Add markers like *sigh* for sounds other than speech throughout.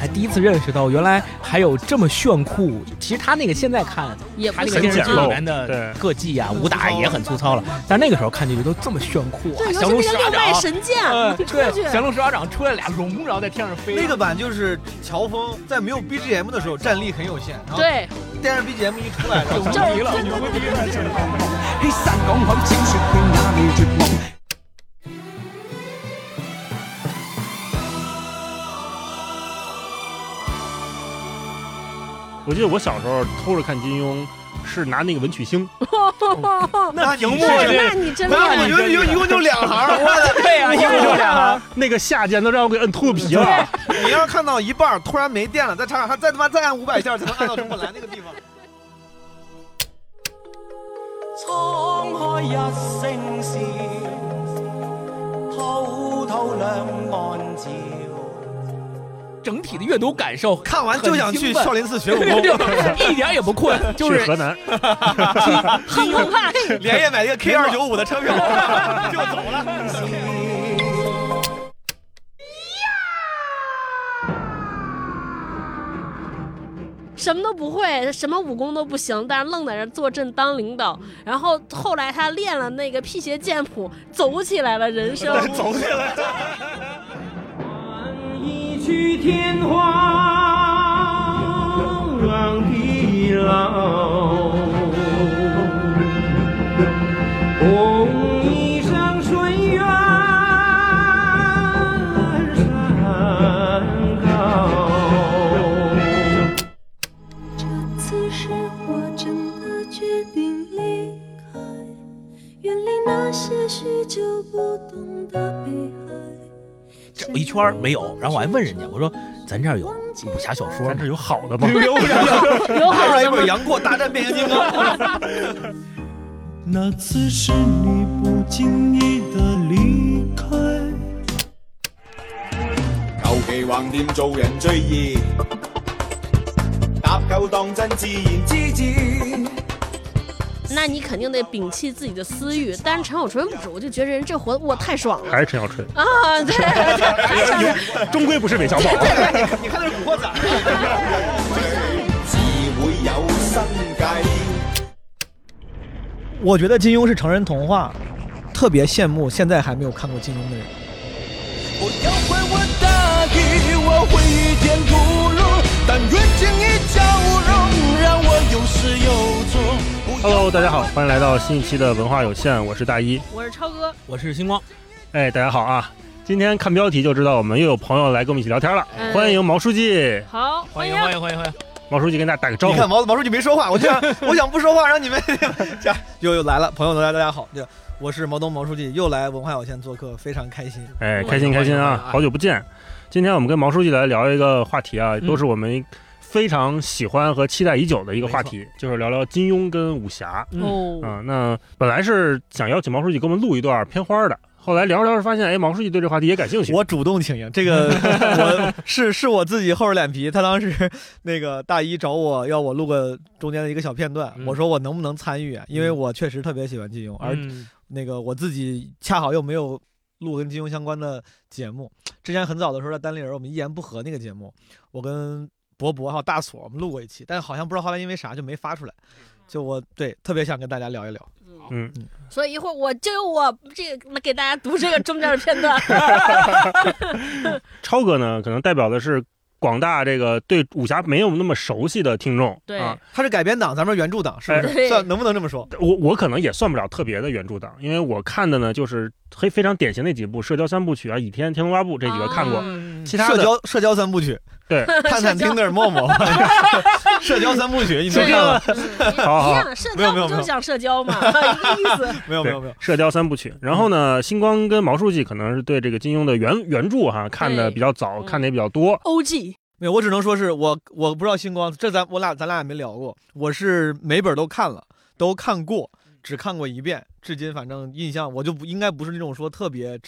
还第一次认识到，原来还有这么炫酷。其实他那个现在看，也不他那个电视剧里面的对特技啊、武打也很粗糙了，但那个时候看进去都这么炫酷啊！对，尤降龙十八其那个六脉掌，对，降龙十八掌出来俩龙，然后在天上飞。那个版就是乔峰在没有 BGM 的时候战力很有限，然后对，电视 BGM 一出来，*laughs* 就是牛逼了我记得我小时候偷着看金庸，是拿那个文曲星，*laughs* 那屏幕那你真那我觉得一共一共就两行，*laughs* 我的对呀，一共就两行。那个下键都让我给摁秃噜皮了。你要是看到一半突然没电了，再插上，还再他妈再按五百下才能按到中本来那个地方。沧海一声笑，滔滔两岸潮。整体的阅读感受，看完就想去少林寺学武功，*laughs* 一点也不困，就是去河南，很澎湃。连夜买一个 K 二九五的车票 *laughs* 就走了。什么都不会，什么武功都不行，但是愣在这坐镇当领导。然后后来他练了那个辟邪剑谱，走起来了人生。*laughs* 走起来。一曲天荒地老，红一声水远山高。这次是我真的决定离开，远离那些许久不懂的悲哀。找一圈儿没有，然后我还问人家，我说咱这儿有武侠小说吗咱这？*laughs* 有好的吗？有拿好的吗？出来一本《杨过大战变形金刚》，*laughs* 那次是你不经意的离开。求其橫掂做人最易，搭夠當真自然之至。那你肯定得摒弃自己的私欲。但是陈小春不是，我就觉得人这活得哇太爽了还是陈小春，啊！对。*laughs* 终归不是韦小宝。你看那是《古惑仔》。我觉得金庸是成人童话，特别羡慕现在还没有看过金庸的人。我要为我大意，我会遇见突如，但愿经一交融，让我有始有终。Hello，大家好，欢迎来到新一期的文化有限，我是大一。我是超哥，我是星光，哎，大家好啊！今天看标题就知道我们又有朋友来跟我们一起聊天了，哎欢迎毛书记。好，欢迎欢迎欢迎欢迎！毛书记跟大家打个招呼。你看毛毛书记没说话，我就想 *laughs* 我想不说话，让你们 *laughs* 家又又来了，朋友们大家大家好，就我是毛东毛书记，又来文化有限做客，非常开心。哎，开心开心啊！好久不见。今天我们跟毛书记来聊一个话题啊，都是我们非常喜欢和期待已久的一个话题，就是聊聊金庸跟武侠。哦，啊、那本来是想邀请毛书记给我们录一段片花的，后来聊着聊着发现，哎，毛书记对这话题也感兴趣。我主动请缨，这个 *laughs* 我是是我自己厚着脸皮。他当时那个大一找我要我录个中间的一个小片段，嗯我说我能不能参与啊？因为我确实特别喜欢金庸，而嗯那个我自己恰好又没有录跟金庸相关的节目。之前很早的时候在单立人，我们一言不合那个节目，我跟博博还有大锁我们录过一期，但好像不知道后来因为啥就没发出来。就我对特别想跟大家聊一聊。嗯，所以一会儿我就用我这个给大家读这个中间的片段。*laughs* 超哥呢，可能代表的是广大这个对武侠没有那么熟悉的听众。对啊，他是改编党，咱们是原著党，是不是？算能不能这么说？我我可能也算不了特别的原著党，因为我看的呢就是非非常典型那几部《射雕三部曲》啊，《倚天》《天龙八部》这几个看过，嗯社其他的交社交三部曲，对，*laughs* 探探、听的陌陌，*laughs* 社交三部曲，你都这看了？个好好一样，社没有没有没有交不就是讲社交嘛，*laughs* 一个意思。没有没有没有，社交三部曲。然后呢，星光跟毛书记可能是对这个金庸的原原著哈看的比较早，嗯看的也比较多。O.G. 没有，我只能说是我我不知道星光，这咱我俩咱俩也没聊过，我是每本都看了，都看过，只看过一遍，至今反正印象我就不应该不是那种说特别，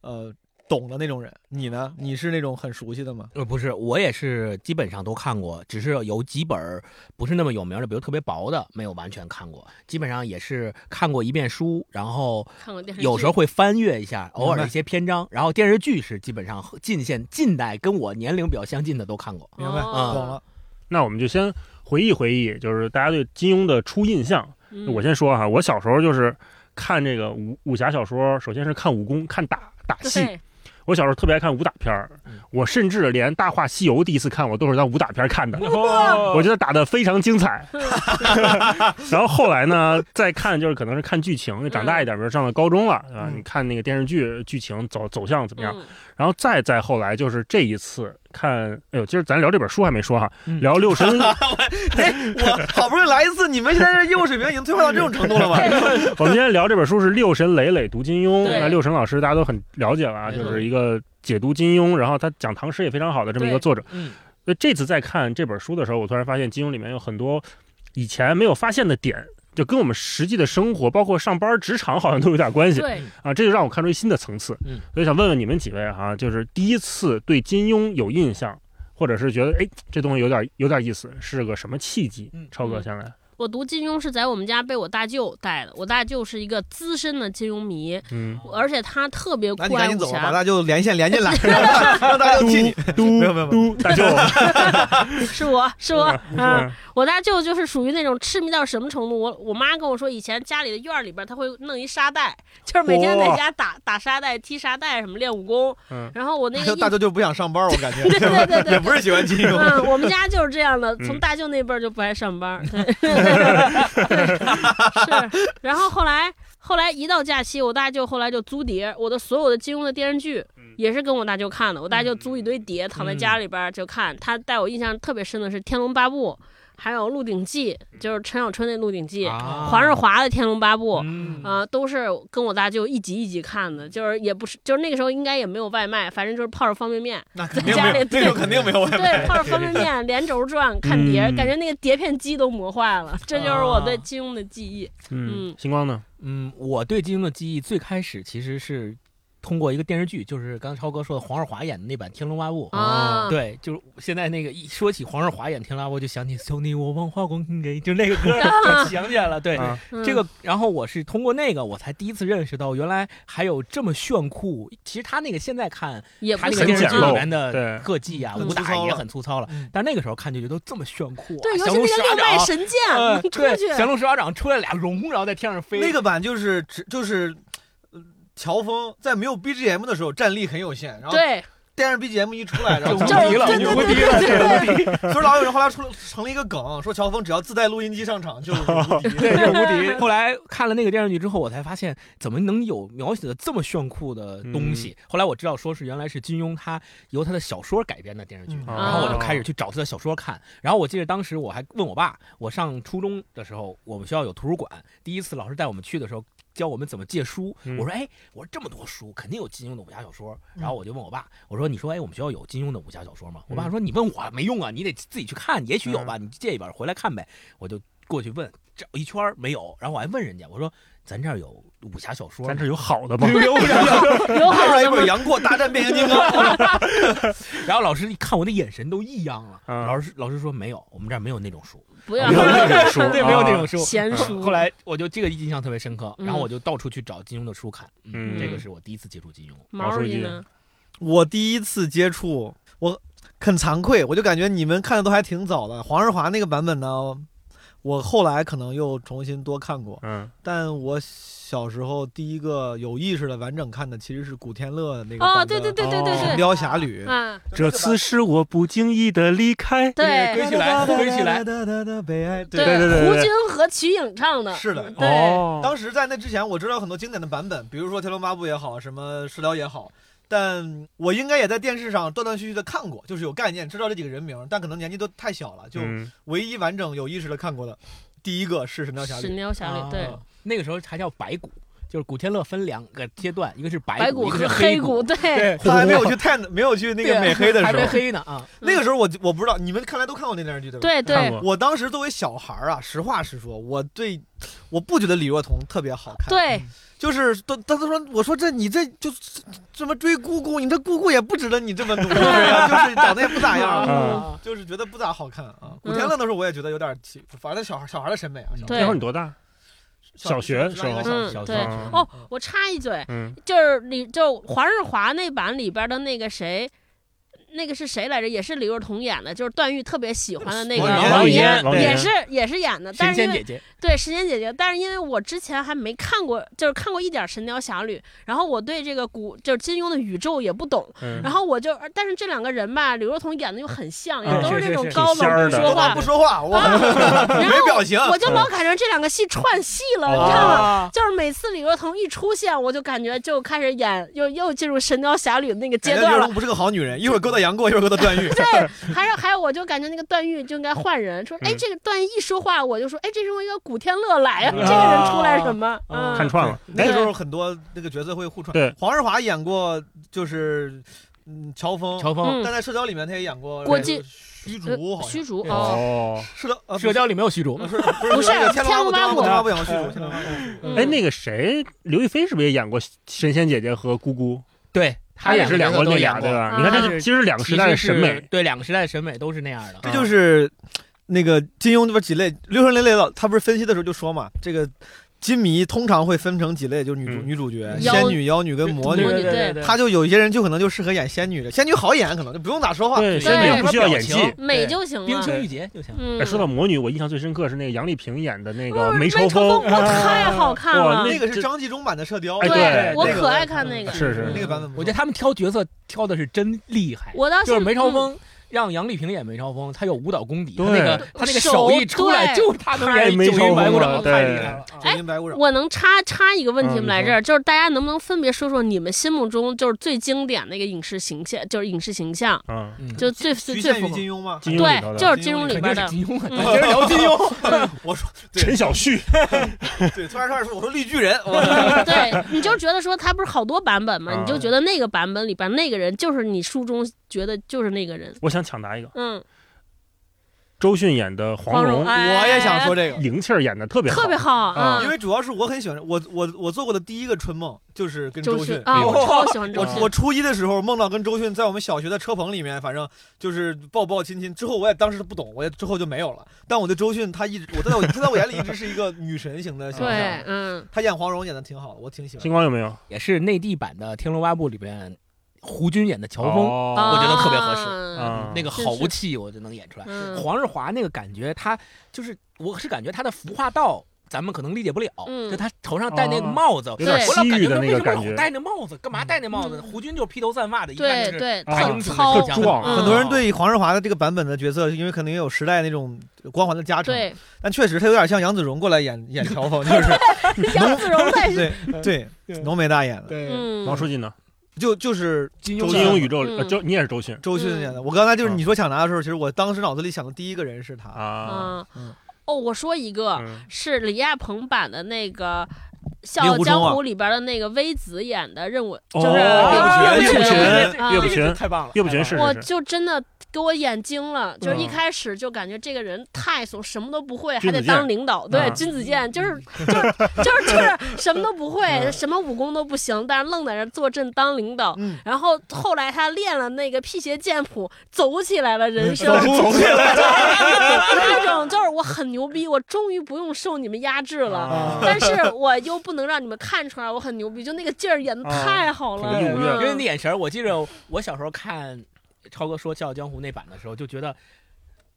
呃。懂的那种人。你呢？你是那种很熟悉的吗？呃，不是，我也是基本上都看过，只是有几本儿不是那么有名的，比如特别薄的，没有完全看过。基本上也是看过一遍书，然后看过电视剧，有时候会翻阅一下，偶尔明白一些篇章。然后电视剧是基本上近现近代跟我年龄比较相近的都看过。明白，嗯懂了。那我们就先回忆回忆，就是大家对金庸的初印象。嗯我先说哈，我小时候就是看这个武武侠小说，首先是看武功、看打打戏。对，我小时候特别爱看武打片儿嗯，我甚至连《大话西游》第一次看，我都是在武打片儿看的。哦我觉得打得非常精彩。*laughs* 然后后来呢，再看就是可能是看剧情，长大一点，比如上了高中了，对吧？嗯你看那个电视剧剧情走走向怎么样？嗯然后再再后来就是这一次看，哎呦，今儿咱聊这本书还没说哈，嗯。聊六神。*laughs* 哎，我好不容易来一次，你们现在这业务水平已经退化到这种程度了吗？*laughs* 我们今天聊这本书是六神磊磊读金庸，那六神老师大家都很了解了啊，就是一个解读金庸，然后他讲唐诗也非常好的这么一个作者。嗯，所以这次在看这本书的时候，我突然发现金庸里面有很多以前没有发现的点，就跟我们实际的生活，包括上班职场好像都有点关系对，啊，这就让我看出一新的层次。嗯，所以想问问你们几位哈、就是第一次对金庸有印象，或者是觉得哎这东西有点有点意思，是个什么契机？嗯超哥嗯先来。我读金庸是在我们家被我大舅带的，我大舅是一个资深的金庸迷，嗯，而且他特别那酷爱紧走，把。大舅连线连进来，*laughs* 让大舅替你。嘟没有没有没嘟大舅，*laughs* 是我是我啊嗯，我大舅就是属于那种痴迷到什么程度？我我妈跟我说，以前家里的院儿里边他会弄一沙袋，就是每天在家打打沙袋、踢沙袋什么练武功。嗯然后我 *laughs* 那个一大舅就不想上班，我感觉，对对对对也不是喜欢金庸。嗯，我们家就是这样的，嗯从大舅那辈儿就不爱上班 *laughs* 是。然后后来后来一到假期，我大舅后来就租碟，我的所有的金庸的电视剧嗯也是跟我大舅看的。我大舅租一堆碟，躺在家里边儿就看。他带我印象特别深的是《天龙八部》，还有《鹿鼎记》，就是陈小春那《鹿鼎记》，啊黄日华的《天龙八部》。嗯啊、都是跟我大舅一集一集看的，就是也不是，就是那个时候应该也没有外卖，反正就是泡着方便面，那肯定没有，在家里那肯定没有外对，泡着方便面，连轴转看碟，嗯感觉那个碟片机都磨坏了。这就是我对啊金庸的记忆。嗯嗯，星光呢？嗯，我对金庸的记忆最开始其实是通过一个电视剧，就是刚才超哥说的黄日华演的那版《天龙八部》。啊，对，就是现在那个一说起黄日华演《天龙八部》，就想起“兄弟我忘花光给”，就那个歌 *laughs* 就想起来了。对，这个，然后我是通过那个，我才第一次认识到原来还有这么炫酷。其实他那个现在看，也不是他那个电视剧里面的对特技啊、武打也很粗糙了嗯，但那个时候看就觉得这么炫酷啊。对，尤降其那个六龙十八掌脉神剑呃出对，降龙十八掌出来俩龙，然后在天上飞。那个版就是只就是，呃乔峰在没有 BGM 的时候战力很有限，然后对，电视 BGM 一出来，然后就无敌了，无敌了，无敌，所以老有人后来出了成了一个梗，说乔峰只要自带录音机上场就是无敌。对，就无敌。后来看了那个电视剧之后，我才发现怎么能有描写的这么炫酷的东西。后来我知道，说是原来是金庸他由他的小说改编的电视剧，嗯然后我就开始去找他的小说看。然后我记得当时我还问我爸，我上初中的时候，我们学校有图书馆，第一次老师带我们去的时候。教我们怎么借书，嗯我说哎，我说这么多书，肯定有金庸的武侠小说。然后我就问我爸，我说你说哎，我们学校有金庸的武侠小说吗？我爸说你问我没用啊，你得自己去看，也许有吧，你借一本回来看呗。我就过去问，找一圈没有，然后我还问人家，我说咱这儿有武侠小说，咱这 *laughs* 有好的吗？有。有好的吗拿出来一本《*laughs* 杨过大战变形金刚》，*laughs* 然后老师一看我的眼神都异样了，嗯老师老师说没有，我们这儿没有那种书，不要没有那种书，对，没有那种书。闲书。后来我就这个印象特别深刻，嗯然后我就到处去找金庸的书看，嗯这个是我第一次接触金庸。毛书记？我第一次接触，我很惭愧，我就感觉你们看的都还挺早的。黄日华那个版本呢，我后来可能又重新多看过，嗯但我小时候第一个有意识的完整看的其实是古天乐那个哦，对对对对哦对对，神雕侠侣》。啊，这次是我不经意的离开。对堆起来，堆起来。悲哀。对对对对胡军和瞿颖唱的，是的对，哦，当时在那之前，我知道很多经典的版本，比如说《天龙八部》也好，什么《射雕》也好，但我应该也在电视上断断续续的看过，就是有概念，知道这几个人名，但可能年纪都太小了，就嗯。唯一完整有意识的看过的，第一个是《神雕侠侣。神》。雕侠侣，对。啊，那个时候还叫白骨，就是古天乐分两个阶段，一个是白白骨，一个是黑骨，。对，对，他还没有去太没有去那个美黑的还没时候，黑呢啊。那个时候我我不知道，你们看来都看过那电视剧对吧？。对对，我当时作为小孩儿啊，实话实说，我对我不觉得李若彤特别好看。对，就是都他都说，我说这你这就这么追姑姑，你这姑姑也不值得你这么努力啊，*laughs* 就是长得也不咋样，嗯就是觉得不咋好看啊。古天乐那时候我也觉得有点奇，反正小孩小孩的审美啊，那会儿你多大？小学时候嗯对哦，我插一嘴，嗯，就是你就黄日华那版里边的那个谁。那个是谁来着？也是李若彤演的，就是段誉特别喜欢的那个王语嫣也是也是演的，但是因为姐姐，对时间姐姐，但是因为我之前还没看过，就是看过一点《神雕侠侣》，然后我对这个古就是金庸的宇宙也不懂，嗯然后我就，但是这两个人吧，李若彤演的又很像，都是那种高冷不说话不，说话，我 *laughs* 然后没表情，我就老感觉这两个戏串戏了，哦你知道吗？啊，就是每次李若彤一出现，我就感觉就开始演，又又进入《神雕侠侣》的那个阶段了。不是个好女人，一会儿勾搭杨过，一会儿勾搭段誉。对，还有还有，我就感觉那个段誉就应该换人，说，哎，嗯这个段誉一说话，我就说，哎，这是我一个古天乐来啊，这个人出来什么？嗯，看串了。那个时候很多那个角色会互串。对，黄日华演过就是嗯乔峰，乔峰，嗯但在社交里面他也演过郭靖虚竹，好像虚竹哦，哦，社社交里没有虚竹不，是不是天龙八部，天龙八部演过虚竹，天龙八部哎，那个谁，刘亦菲是不是也演过神仙姐姐和姑姑？对，她也是两个个那俩，都演过对吧？啊你看，这是其实两个时代的审美。对两个时代的审美都是那样的。这就是那个金庸那边几类，六神类老他不是分析的时候就说嘛，这个金迷通常会分成几类，就是女主、嗯女主角、妖仙女、妖女跟魔女。魔女对对他就有一些人就可能就适合演仙女的，仙女好演，可能就不用咋说话。对，对仙女也不需要演技。美就行了。冰清玉洁就行。嗯哎，，说到魔女，我印象最深刻是那个杨丽萍演的那个嗯梅超风，我太好看了哇那。那个是张纪中版的《射雕》，哎对我那个可爱看那个。是是那个版本不错，我觉得他们挑角色挑的是真厉害。我当时就是梅超嗯风让杨丽萍演梅超风，她有舞蹈功底，那个她那个手手一出来，对就是她能演梅超九阴白骨爪，风太厉害了。啊九阴白骨爪。我能插插一个问题嗯吗？来这儿，就是大家能不能分别说说你们心目中就是最经典的一个影视形象，就是影视形象，嗯，嗯就最最最符合。金庸吗？对，就是金庸里边的。金庸啊，*laughs* 嗯咱接着聊金庸。*laughs* 我说 *laughs* 陈小旭，对，突然突然说我说绿巨人，我对，你就觉得说他不是好多版本吗？啊你就觉得那个版本里边那个人就是你书中觉得就是那个人。我想抢答一个，嗯，周迅演的黄蓉，哎我也想说这个。灵气儿演的特别好，特别好啊嗯因为主要是我很喜欢我我我做过的第一个春梦就是跟周迅迅。啊，哎呦我超喜欢周迅。我我初一的时候梦到跟周迅在我们小学的车棚里面，反正就是抱抱亲亲。之后我也当时不懂，我也之后就没有了。但我对周迅，她一直我在我她在我眼里一直是一个女神型的形对象。，嗯，她演黄蓉演的挺好的，我挺喜欢星。光有没有？也是内地版的《天龙八部》里边胡军演的乔峰，哦。我觉得特别合适。那个是豪气我就能演出来。嗯。黄日华那个感觉，他就是我是感觉他的服化道。咱们可能理解不了，嗯。就他头上戴那个哦帽子，有点西域的那个感觉。戴那帽子，干嘛戴那帽子？嗯。胡军就是披头散发的，一看就是对对，啊特英壮。嗯。很多人对黄日华的这个版本的角色，因为可能也有时代那种光环的加成，对。但确实他有点像杨子荣过来演演乔峰，就是 *laughs* 杨子荣 *laughs* 对对 *laughs* 浓眉大眼的，对。嗯。王书记呢？就就是金庸金庸宇宙，嗯呃周你也是周迅周迅演的。我刚才就是嗯。你说抢答的时候，其实我当时脑子里想的第一个人是他。啊，嗯。嗯。哦，我说一个嗯。是李亚鹏版的那个。《笑傲江湖》里边的那个微子演的任务，哦就是岳不群岳不群岳啊不群太棒了，岳不群是我就真的给我眼睛了，就是一嗯开始就感觉这个人太怂，什么都不会，还得当领导。对，嗯君子剑就是 *laughs* 就是就是就是什么都不会，什么武功都不行，但是愣在那儿坐镇当领导。嗯，然后后来他练了那个辟邪剑谱，走起来了人生。*laughs* 走起来 *laughs* 那种就是我很牛逼，我终于不用受你们压制了。啊但是我又不能让你们看出来我很牛逼，就那个劲儿演的太好了。因为那嗯眼神，我记着我小时候看超哥说《笑傲江湖》那版的时候，就觉得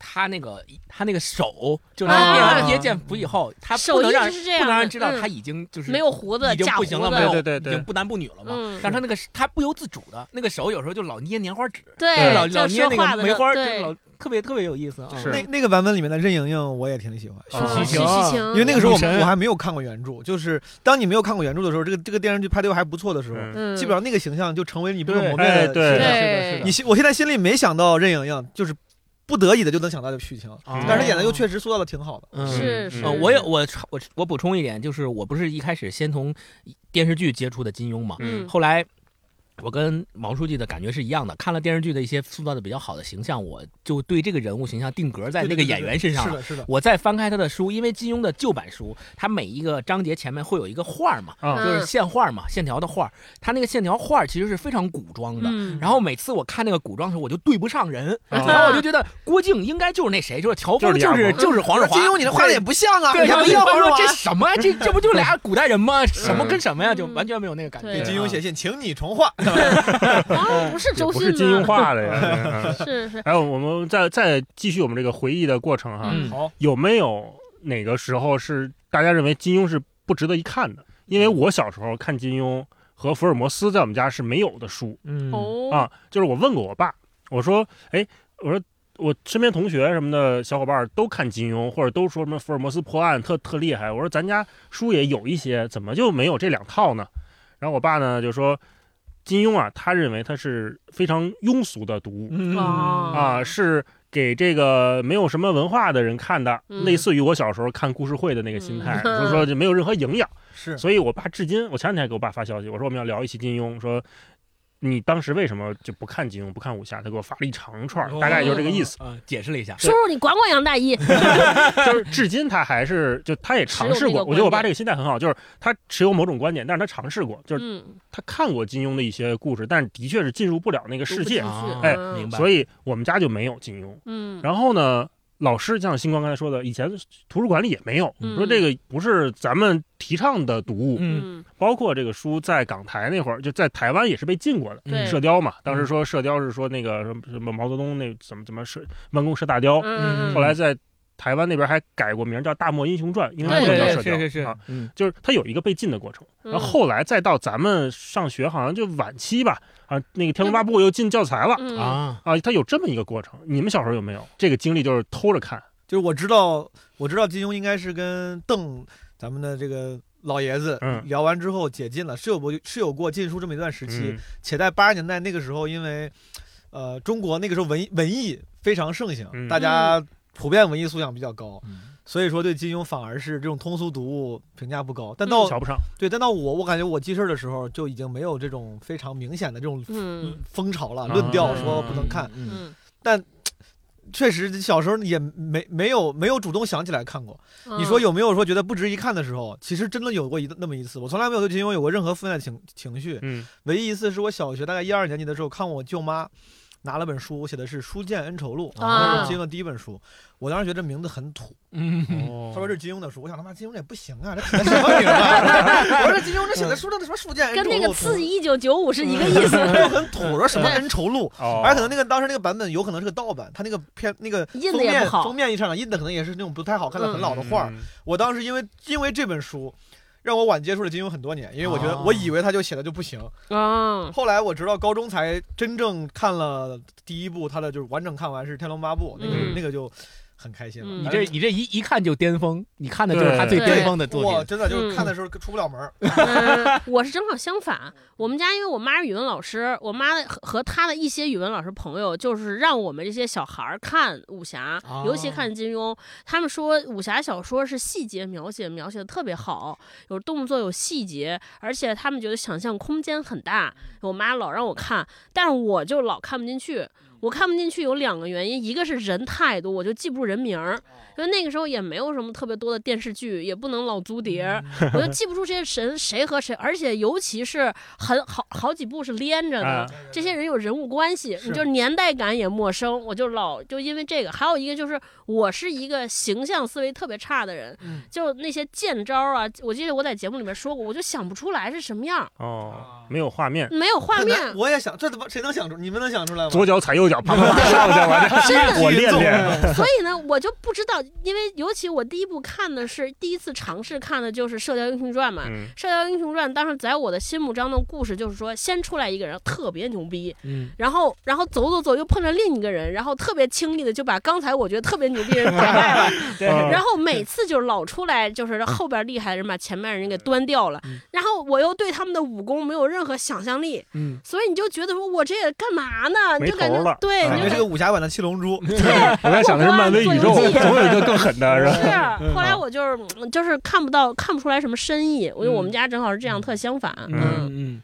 他那个他那个手，就是啊。练完了剑谱以后，他手不能让一直是这样不能让人知道嗯。他已经就是没有胡子，已经不行了，子没有对对。对已经不男不女了嘛。嗯。但是他那个他不由自主的那个手，有时候就老捏棉花纸，对，老老捏那个梅花，就老特别特别有意思啊。是。那那个版本里面的任盈盈我也挺喜欢，许许晴，因为那个时候我们我还没有看过原著，就是当你没有看过原著的时候，这个这个电视剧拍的又还不错的时候，基本上那个形象就成为你不可对磨灭的。哎对是的，对是的，是的。你心我现在心里没想到任盈盈，就是不得已的就能想到的剧情，哦但是演的又确实塑造的挺好的。嗯是是。呃，我也我我我补充一点，就是我不是一开始先从电视剧接触的金庸嘛，嗯。后来我跟毛书记的感觉是一样的，看了电视剧的一些塑造的比较好的形象，我就对这个人物形象定格在那个演员身上了。是的，是的，我再翻开他的书，因为金庸的旧版书，他每一个章节前面会有一个画嘛，啊就是线画嘛，线条的画他。那个线条画其实是非常古装的。嗯然后每次我看那个古装的时候，我就对不上人，啊然后我就觉得郭靖应该就是那谁，就是乔峰，就是就是就是黄日华。金庸你这画的也不像啊，对，什么他们说叫黄日华这什么？这这不就俩古代人吗？什么嗯跟什么呀？就嗯完全没有那个感觉。对给金庸写信，请你重画。*laughs* 啊，不是不周迅是金庸吗？画的呀。嗯 *laughs* 是是，还有，我们再再继续我们这个回忆的过程哈，嗯好，有没有哪个时候是大家认为金庸是不值得一看的？因为我小时候看金庸和福尔摩斯在我们家是没有的书嗯哦，啊，就是我问过我爸，我说，哎，我说我身边同学什么的小伙伴都看金庸，或者都说什么福尔摩斯破案特特厉害，我说咱家书也有一些，怎么就没有这两套呢？然后我爸呢就说。金庸啊，他认为他是非常庸俗的读物，嗯。啊啊，是给这个没有什么文化的人看的，嗯。类似于我小时候看故事会的那个心态，嗯。就是说就没有任何营养。是。所以我爸至今，我前两天还给我爸发消息，我说我们要聊一期金庸，说你当时为什么就不看金庸，不看武侠？他给我发了一长串，大概就是这个意思。啊，解释了一下。叔叔你管管杨大一，*laughs* 就是至今他还是就他也尝试过，我觉得我爸这个心态很好，就是他持有某种观点，但是他尝试过，就是嗯，他看过金庸的一些故事，但是的确是进入不了那个世界哎嗯明白。所以我们家就没有金庸。嗯，然后呢，老师像星光刚才说的，以前图书馆里也没有，嗯。说这个不是咱们提倡的读物，嗯。嗯包括这个书在港台那会儿，就在台湾也是被禁过的。对。射雕嘛，当时说射雕是说那个什么什么毛泽东那怎么怎么射弯弓射大雕，嗯，后来在台湾那边还改过名叫《大漠英雄传》，因为不能叫射雕是是是。啊，，嗯。就是它有一个被禁的过程。嗯。然后后来再到咱们上学，好像就晚期吧，啊，那个《天龙八部》又进教材了。嗯。啊，啊，它有这么一个过程，你们小时候有没有？这个经历？就是偷着看，就是我知道，我知道金庸应该是跟邓咱们的这个老爷子嗯。聊完之后解禁了，是有过是有过禁书这么一段时期，嗯。且在八十年代那个时候，因为呃中国那个时候文文艺非常盛行，嗯。大家普遍文艺素养比较高，嗯所以说对金庸反而是这种通俗读物评价不高。但到、瞧不上。对，但到我我感觉我记事儿的时候就已经没有这种非常明显的这种嗯风潮了，啊论调说不能看。嗯但，*tsk* 确实小时候也没没有没有主动想起来看过。嗯你说有没有说觉得不值一看的时候？其实真的有过一那么一次，我从来没有对金庸有过任何负面的情情绪。嗯唯一一次是我小学大概一二年级的时候，看我舅妈拿了本书，写的是《书剑恩仇录》，啊那是金庸的第一本书。我当时觉得这名字很土，他说这是金庸的书，我想他妈金庸这也不行啊，这 *laughs* 写的什么名字？*laughs* 我说这金庸这写的书这什么《书剑恩仇录》跟那个刺激一九九五是一个意思，就 *laughs* 很土，我说什么恩仇录。而且可能那个当时那个版本有可能是个盗版，他那个片那个印的封面也不好封面一上印的可能也是那种不太好看的嗯很老的画我当时因为因为这本书，让我晚接触了金庸很多年，因为我觉得、哦我以为他就写的就不行，啊，后来我直到高中才真正看了第一部，他的就是完整看完是《天龙八部》，那个、嗯。那个就很开心了。嗯你这你这一一看就巅峰，你看的就是他最巅峰的作品。我真的就是看的时候出不了门 *laughs* *laughs* 我是正好相反。我们家因为我妈是语文老师，我妈的和和她的一些语文老师朋友，就是让我们这些小孩儿看武侠，哦尤其看金庸。他们说武侠小说是细节描写描写的特别好，有动作有细节，而且他们觉得想象空间很大。我妈老让我看，但是我就老看不进去。我看不进去有两个原因，一个是人太多，我就记不住人名儿，因为那个时候也没有什么特别多的电视剧，也不能老租碟儿，我就记不住这些神谁和谁，而且尤其是很好好几部是连着的，啊这些人有人物关系，你就年代感也陌生，我就老就因为这个，还有一个就是我是一个形象思维特别差的人，嗯就那些剑招啊，我记得我在节目里面说过，我就想不出来是什么样，哦，没有画面，没有画面，我也想，这怎么谁能想出？你们能想出来吗？左脚踩右脚，啪啪啪上去，我真的这我练练。*laughs* 所以呢，我就不知道，因为尤其我第一部看的是第一次尝试看的就是《射雕英雄传》嘛，嗯射雕英雄传》当时在我的心目中的故事就是说，先出来一个人特别牛逼，嗯，然后然后走走走又碰上另一个人，然后特别轻易的就把刚才我觉得特别牛逼的人打败了，*laughs* 然后每次就是老出来就是后边厉害的人把前面人给端掉了，然后我又对他们的武功没有任何想象力，嗯，所以你就觉得说我这也干嘛呢？就感觉头了，对，感觉就是个武侠版的七龙珠。*laughs* 我在想的是漫威宇宙，总有一个更狠的，是吧？是，后来我就是嗯就是看不到看不出来什么深意，我觉得我们家正好是这样，特相反。嗯嗯嗯，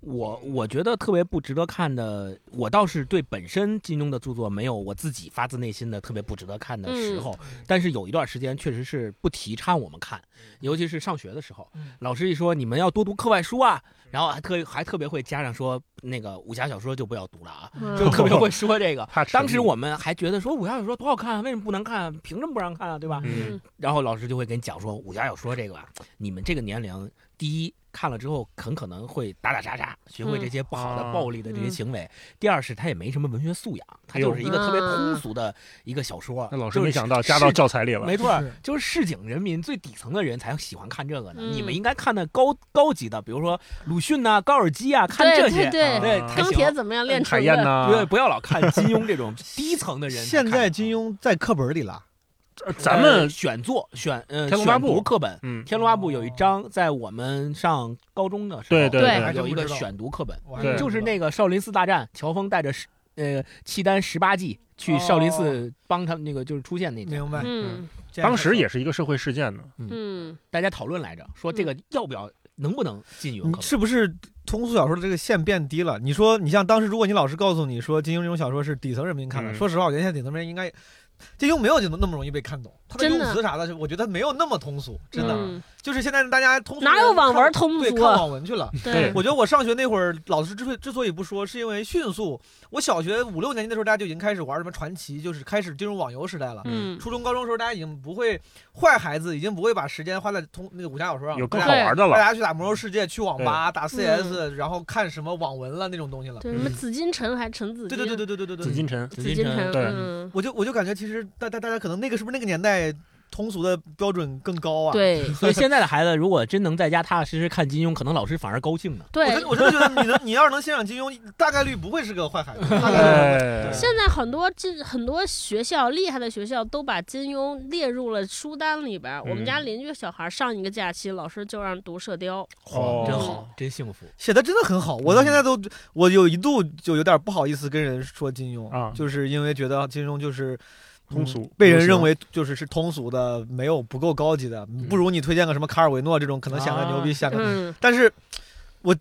我我觉得特别不值得看的，我倒是对本身金庸的著作没有我自己发自内心的特别不值得看的时候，但是有一段时间确实是不提倡我们看，尤其是上学的时候，老师一说你们要多读课外书啊，然后还特还特别会加上说那个武侠小说就不要读了啊，嗯就特别会说这个。*laughs* 当时我们还觉得说武侠小说多好看啊，为什么不能看？凭什么不让看啊？对吧？嗯然后老师就会跟你讲说，武侠小说这个吧，你们这个年龄，第一看了之后很可能会打打杀杀，学会这些不好的嗯暴力的这些嗯行为；第二是他也没什么文学素养，它哎呦就是一个特别通俗的一个小说。那老师就是没想到加到市教材里了。没错，就是市井人民最底层的人才喜欢看这个呢。嗯你们应该看的高高级的，比如说鲁迅呐、高尔基啊，看这些。对对，啊对，钢铁怎么样炼成的？对，不要老看金庸这种低层的人。*laughs* 现在金庸在课本里了，呃咱呃们选作选呃天龙八选读部课本，嗯《天龙八部》有一章在我们上高中的时候，对对对还有一个选读课本，就是那个少林寺大战，乔峰带着十呃契丹十八骑去少林寺帮他们那个就是出现那天，明白。嗯当时也是一个社会事件呢。嗯，大家讨论来着，说这个要不要能不能进语文课本？是不是通俗小说的这个线变低了？你说，你像当时，如果你老师告诉你说金庸这种小说是底层人民看的，嗯说实话，我觉得现在底层人民应该，金庸没有那么容易被看懂，他的用词啥的，我觉得没有那么通俗，真的。嗯就是现在大家通俗哪有网文通对，看俗啊？网文去了。*laughs* 对，我觉得我上学那会儿，老师之所以之所以不说，是因为迅速。我小学五六年级的时候，大家就已经开始玩什么传奇，就是开始进入网游时代了。嗯初中、高中的时候，大家已经不会，坏孩子已经不会把时间花在通那个武侠小说上，有更大家好玩的了。大家去打魔兽世界，去网吧打 CS，、然后看什么网文了那种东西了。对，什么紫禁城还陈紫禁，对对对对对对对对。紫禁城，紫禁城，对嗯，我就我就感觉其实大大大家可能那个是不是那个年代通俗的标准更高啊？。对 *laughs* 所以现在的孩子如果真能在家踏踏实实看金庸，可能老师反而高兴呢。我对真。我真的觉得你能你要是能欣赏金庸，大概率不会是个坏孩子。大概率不会哎，现在很多这很多学校厉害的学校都把金庸列入了书单里边儿。我们家邻居小孩上一个假期，老师就让读《射雕》。哦真好，真幸福。写的真的很好，我到现在都，我有一度就有点不好意思跟人说金庸啊就是因为觉得金庸就是通俗嗯被人认为就是是通俗的，没有不够高级的，不如你推荐个什么卡尔维诺这种可能显得牛逼，啊显得，嗯，*laughs* 但是我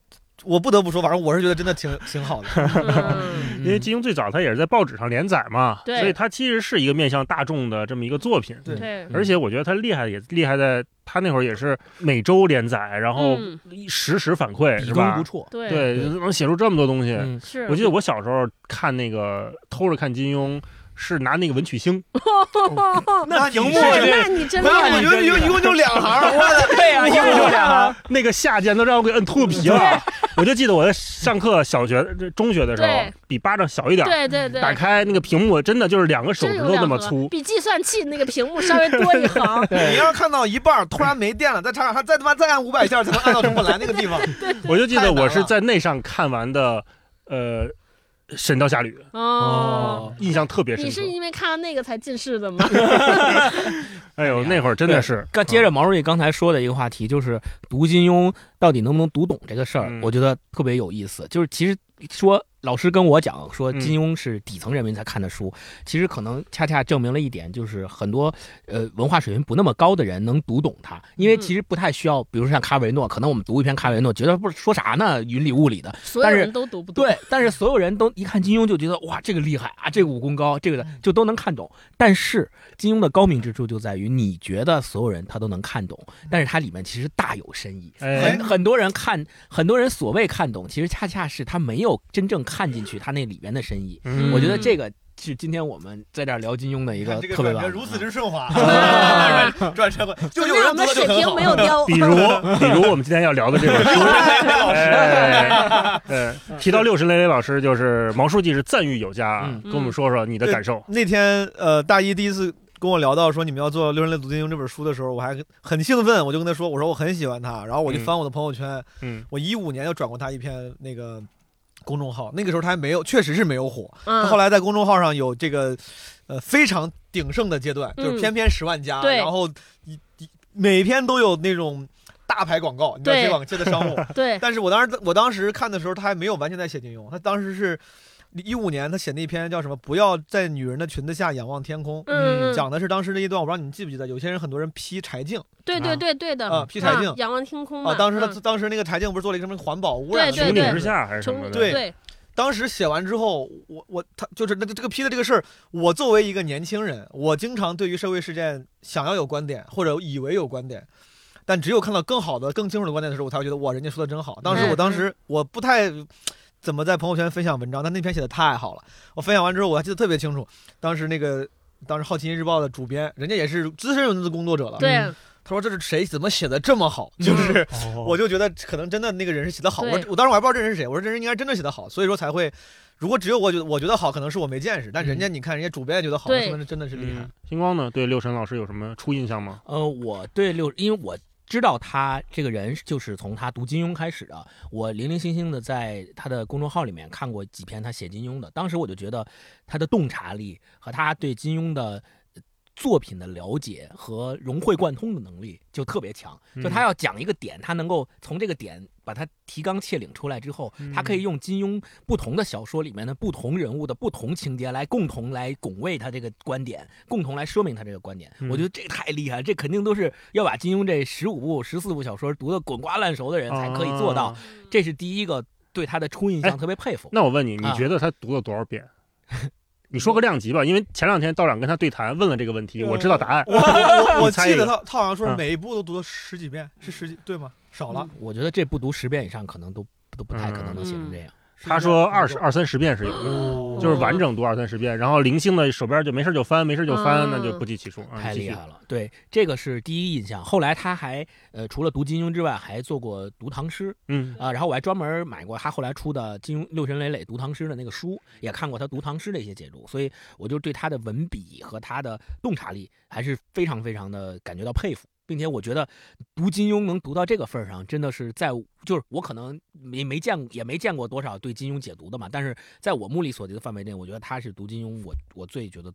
我不得不说，反正我是觉得真的挺挺好的，*laughs* 嗯。因为金庸最早他也是在报纸上连载嘛，对。所以他其实是一个面向大众的这么一个作品。对。对，而且我觉得他厉害也厉害在，他那会儿也是每周连载，然后嗯。实时反馈，笔是吧？不？错。对。对，能写出这么多东西。嗯，是。我记得我小时候看那个偷着看金庸，是拿那个文曲星，*laughs* 那屏幕那你真厉那我觉得一共一共就两行，我的对呀，*laughs* 一共就两行那个下键都让我给摁秃噜皮了。我就记得我在上课，小学、中学的时候，比巴掌小一点，对对对，打开那个屏幕，真的就是两个手指头那么粗。比计算器那个屏幕稍微多一行。*laughs* 你要是看到一半突然没电了，再插上，还再他妈再按五百下才能按到本来那个地方，我就记得我是在那上看完的，呃，《神雕侠侣》，哦，印象特别深你是。因为看了那个才近视的吗？*laughs* 哎呦，那会儿真的是。刚接着毛主席刚才说的一个话题，就是读金庸到底能不能读懂这个事儿，嗯我觉得特别有意思。就是其实说老师跟我讲说嗯金庸是底层人民才看的书，其实可能恰恰证明了一点，就是很多呃文化水平不那么高的人能读懂它，因为嗯其实不太需要，比如说像卡维诺，可能我们读一篇卡维诺，觉得不是说啥呢，云里雾里的，所有但是人都读不懂。对，但是所有人都一看金庸就觉得哇，这个厉害啊，这个武功高，这个的就都能看懂。但是金庸的高明之处就在于，你觉得所有人他都能看懂，但是它里面其实大有深意。哎很很多人看，很多人所谓看懂，其实恰恰是他没有真正看进去他那里边的深意。嗯我觉得这个是今天我们在这儿聊金庸的一个特别棒如此之顺滑，啊 *laughs* *laughs* 转折 *laughs* 就证有人明我们的水平没。有掉。比如，比如我们今天要聊的这本书，哎，对，提到六十雷雷老师，就是毛书记是赞誉有加啊，嗯跟我们说说你的感受。那天呃，大一第一次跟我聊到说你们要做《六人类读金庸》这本书的时候，我还很兴奋，我就跟他说，我说我很喜欢他，然后我就嗯翻我的朋友圈，嗯我一五年就转过他一篇那个公众号，那个时候他还没有，确实是没有火，嗯，他后来在公众号上有这个呃非常鼎盛的阶段，就是嗯偏偏十万加，对。然后每篇都有那种大牌广告，你知道对。接广接的商务。*laughs* 对，但是我当时我当时看的时候，他还没有完全在写金庸，他当时是一五年他写那篇叫什么？不要在女人的裙子下仰望天空，嗯，嗯讲的是当时那一段，我不知道你们记不记得，有些人很多人批柴静。对对对对的。啊批柴静。仰望天空啊，当时他嗯当时那个柴静不是做了一个什么环保污染穹顶之下还是什么的？对。对当时写完之后，我我他就是那这个批的这个事儿，我作为一个年轻人，我经常对于社会事件想要有观点或者以为有观点，但只有看到更好的、更清楚的观点的时候，我才会觉得哇，人家说的真好。当时嗯我当时我不太怎么在朋友圈分享文章，但那篇写的太好了。我分享完之后，我还记得特别清楚，当时那个当时《好奇心日报》的主编，人家也是资深文字工作者了，对他说这是谁怎么写的这么好，就是。*laughs* 哦我就觉得可能真的那个人是写的好，我我当时我还不知道这人是谁，我说这人应该真的写的好，所以说才会，如果只有我觉得我觉得好，可能是我没见识，但人家你看人家主编也觉得好，对说明真的是厉害嗯。星光呢？对六神老师有什么初印象吗？呃，我对六，因为我知道他这个人就是从他读金庸开始的。我零零星星的在他的公众号里面看过几篇他写金庸的，当时我就觉得他的洞察力和他对金庸的。呃作品的了解和融会贯通的能力就特别强，就他要讲一个点，他能够从这个点把它提纲挈领出来之后，他可以用金庸不同的小说里面的不同人物的不同情节来共同来拱卫他这个观点，共同来说明他这个观点。嗯我觉得这太厉害了，这肯定都是要把金庸这十五部、十四部小说读得滚瓜烂熟的人才可以做到。啊这是第一个对他的初印象哎特别佩服。那我问你，你啊觉得他读了多少遍？你说个量级吧，因为前两天道长跟他对谈，问了这个问题，我知道答案。我我 *laughs* 记得他他好像说每一部都读了十几遍，是十几对吗？少了，我觉得这不读十遍以上，可能都都不太可能能写成这样。他说二十二三十遍是有就是完整读二三十遍，然后零星的手边就没事就翻，没事就翻，嗯那就不计其数太厉害了，对，这个是第一印象。后来他还呃，除了读金庸之外，还做过读唐诗嗯啊、然后我还专门买过他后来出的金庸六神磊磊读唐诗的那个书，也看过他读唐诗的一些解读，所以我就对他的文笔和他的洞察力还是非常非常的感觉到佩服。并且我觉得读金庸能读到这个份儿上，真的是在就是我可能没没见过也没见过多少对金庸解读的嘛，但是在我目力所及的范围内，我觉得他是读金庸我我最觉得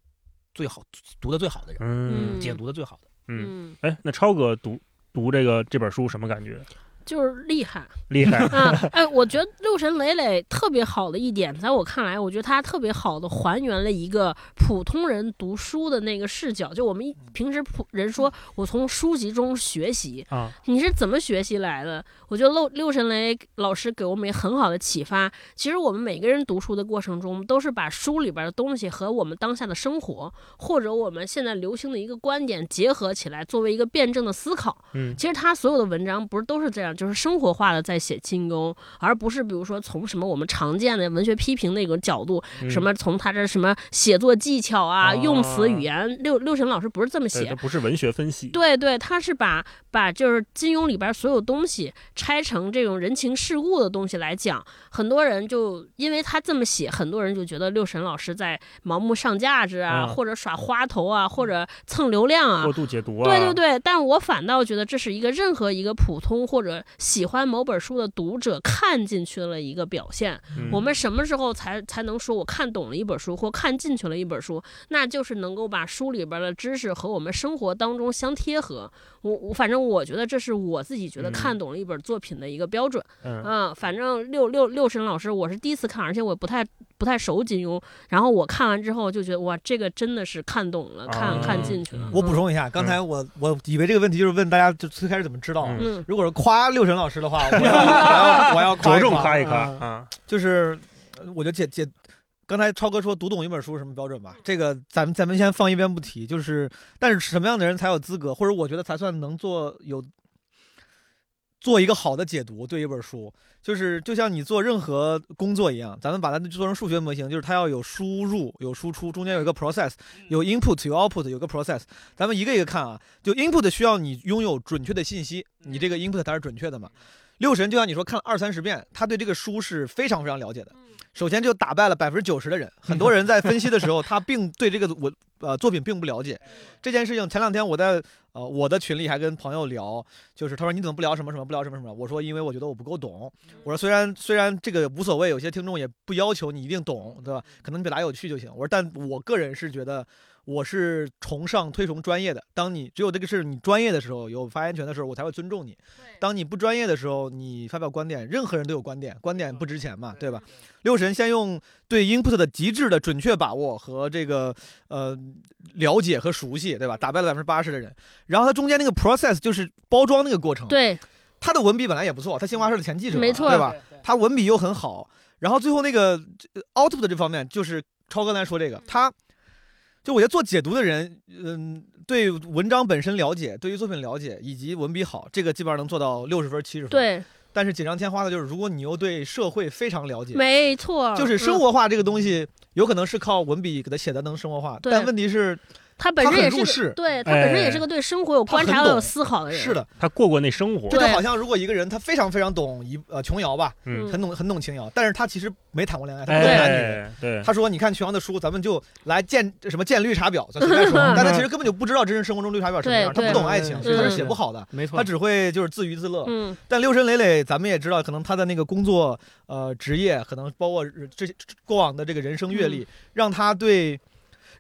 最好读的最好的人，嗯解读的最好的。嗯，嗯，哎，那超哥读读这个这本书什么感觉？就是厉害厉害啊！哎，我觉得六神磊磊特别好的一点，在我看来，我觉得他特别好的还原了一个普通人读书的那个视角。就我们一平时普人说我从书籍中学习，啊！你是怎么学习来的？我觉得六六神磊老师给我们很好的启发。其实我们每个人读书的过程中，都是把书里边的东西和我们当下的生活，或者我们现在流行的一个观点结合起来，作为一个辩证的思考。嗯其实他所有的文章不是都是这样，就是生活化的在写金庸，而不是比如说从什么我们常见的文学批评那个角度，嗯什么从他这什么写作技巧啊、啊用词语言，六六神老师不是这么，写这。不是文学分析。对对，他是把把就是金庸里边所有东西拆成这种人情世故的东西来讲，很多人就因为他这么写，很多人就觉得六神老师在盲目上价值啊，啊或者耍花头啊，或者蹭流量啊过。度解读啊！对对对，但我反倒觉得这是一个任何一个普通或者喜欢某本书的读者看进去了一个表现。嗯我们什么时候才才能说我看懂了一本书或看进去了一本书？那就是能够把书里边的知识和我们生活当中相贴合。我我反正我觉得这是我自己觉得嗯看懂了一本作品的一个标准。嗯嗯，反正六六六神老师我是第一次看，而且我不太不太熟金庸。然后我看完之后就觉得哇，这个真的是看懂了，看、啊看进去了。我补充一下，刚才我我以为这个问题就是问大家就最开始怎么知道如果是夸六神老师的话，我 *laughs* 要我要我要着重夸一夸啊啊！就是呃我就解解，刚才超哥说读懂一本书什么标准吧？这个咱们咱们先放一边不提。就是，但是什么样的人才有资格，或者我觉得才算能做有做一个好的解读对一本书？就是就像你做任何工作一样，咱们把它做成数学模型，就是它要有输入有输出，中间有一个 process，有 input 有 output 有个 process。咱们一个一个看啊，就 input 需要你拥有准确的信息，你这个 input 才是准确的嘛。六神就像你说看了二三十遍，他对这个书是非常非常了解的。首先就打败了百分之九十的人，*laughs* 很多人在分析的时候，他并对这个我呃作品并不了解。这件事情前两天我在呃，我的群里还跟朋友聊，就是他说你怎么不聊什么什么，不聊什么什么？我说因为我觉得我不够懂。我说虽然虽然这个无所谓，有些听众也不要求你一定懂，对吧？可能你表达有趣就行。我说，但我个人是觉得我是崇尚推崇专业的。当你只有这个是你专业的时候，有发言权的时候，我才会尊重你。当你不专业的时候，你发表观点，任何人都有观点，观点不值钱嘛，对吧？六神先用对 input 的极致的准确把握和这个呃了解和熟悉，对吧？打败了百分之八十的人。然后他中间那个 process 就是包装那个过程，对，他的文笔本来也不错，他新华社的前记者，没错对吧？他文笔又很好，然后最后那个呃 output 这方面，就是超哥来说这个，他就我觉得做解读的人，嗯，对文章本身了解，对于作品了解，以及文笔好，这个基本上能做到六十分、七十分。。对，但是锦上添花的就是，如果你又对社会非常了解，没错，就是生嗯活化这个东西，有可能是靠文笔给它写的能生活化，但问题是，他本身也是个入世对他本身也是哎个对生活有观察有思考的人。是，的，他过过那生活这，就好像如果一个人他非常非常懂一呃琼瑶吧，嗯，很懂很懂琼瑶，但是他其实没谈过恋爱，他不懂男女。哎，对，他说：“你看琼瑶的书，咱们就来见什么见绿茶婊，咱随便说。*laughs* 但他其实根本就不知道真实生活中绿茶婊什么样，他不懂爱情，所以他是写嗯不好的。没错，他只会就是自娱自乐。嗯，但六神磊磊，咱们也知道，可能他的那个工作、呃职业，可能包括这些过往的这个人生阅历，嗯让他对，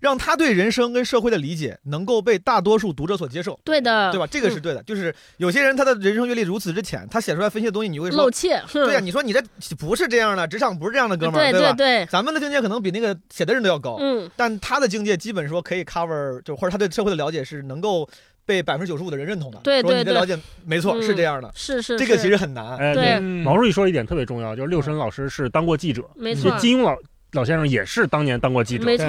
让他对人生跟社会的理解能够被大多数读者所接受，对的，对吧？这个是嗯对的。就是有些人他的人生阅历如此之浅，他写出来分析的东西，你会说，露怯。对呀、哼你说你这不是这样的，职场不是这样的，哥们儿，对吧？对，咱们的境界可能比那个写的人都要高，嗯，但他的境界基本说可以 cover，就或者他对社会的了解是能够被百分之九十五的人认同的。对对对说你的了解没错，嗯是这样的。是是，这个其实很难。哎，对嗯毛书记说一点特别重要，就是六神老师是当过记者，没错这，金庸老老先生也是当年当过记者，没错，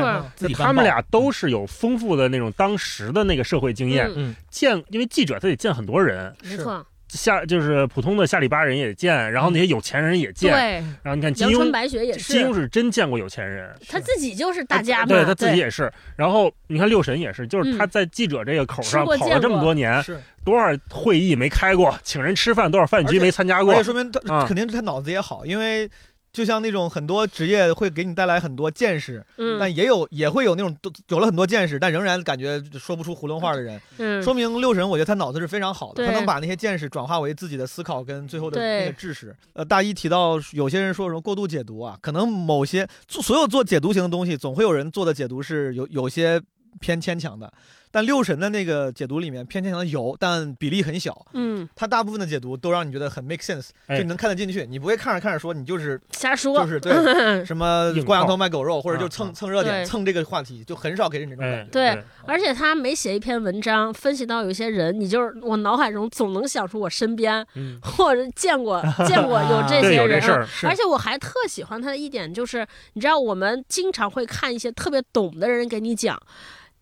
他们俩都是有丰富的那种当时的那个社会经验，嗯见，因为记者他得见很多人，没错，下就是普通的下里巴人也见，然后那些有钱人也见，对，然后你看金庸，白雪也金庸是，真见过有钱人，他自己就是大家嘛，对他自己也是。然后你看六神也是，就是嗯他在记者这个口上跑了这么多年，是，多少会议没开过，请人吃饭多少饭局没参加过而且，说明他啊肯定他脑子也好，因为就像那种很多职业会给你带来很多见识，嗯但也有也会有那种都有了很多见识，但仍然感觉说不出囫囵话的人。嗯，说明六神，我觉得他脑子是非常好的，他能把那些见识转化为自己的思考跟最后的那个知识。呃，大一提到有些人说什么过度解读啊，可能某些做所有做解读型的东西，总会有人做的解读是有有些偏牵强的。但六神的那个解读里面偏牵强的有，但比例很小。嗯，他大部分的解读都让你觉得很 make sense，哎就你能看得进去，你不会看着看着说你就是瞎说，就是对 *laughs* 什么挂羊头卖狗肉，或者就啊蹭蹭热点蹭这个话题，就很少给人这种感哎觉。，对而且他每写一篇文章，分析到有些人，你就是我脑海中总能想出我身边嗯，或者见过 *laughs* 见过有这，些人而且我还特喜欢他的一点就是，你知道我们经常会看一些特别懂的人给你讲。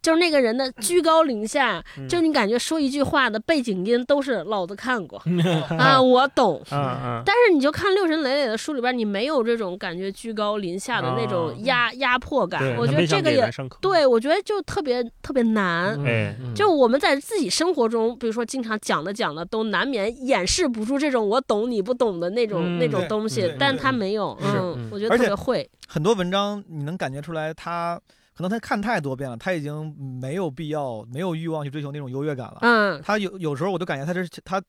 就是那个人的 *clears throat* 居高临下，嗯。就你感觉说一句话的背景音都是老子看过 *laughs* 啊，我懂。啊啊，但是你就看六神磊磊的书里边，你没有这种感觉居高临下的那种压、压迫感，，我觉得这个也对，我觉得就特别特别难。就我们在自己生活中，比如说经常讲的讲的，都难免掩饰不住这种我懂你不懂的那种、嗯那种东西对，但他没有，嗯嗯，我觉得特别会，很多文章你能感觉出来他。可能他看太多遍了，他已经没有必要、没有欲望去追求那种优越感了。嗯，他有有时候我就感觉他这是他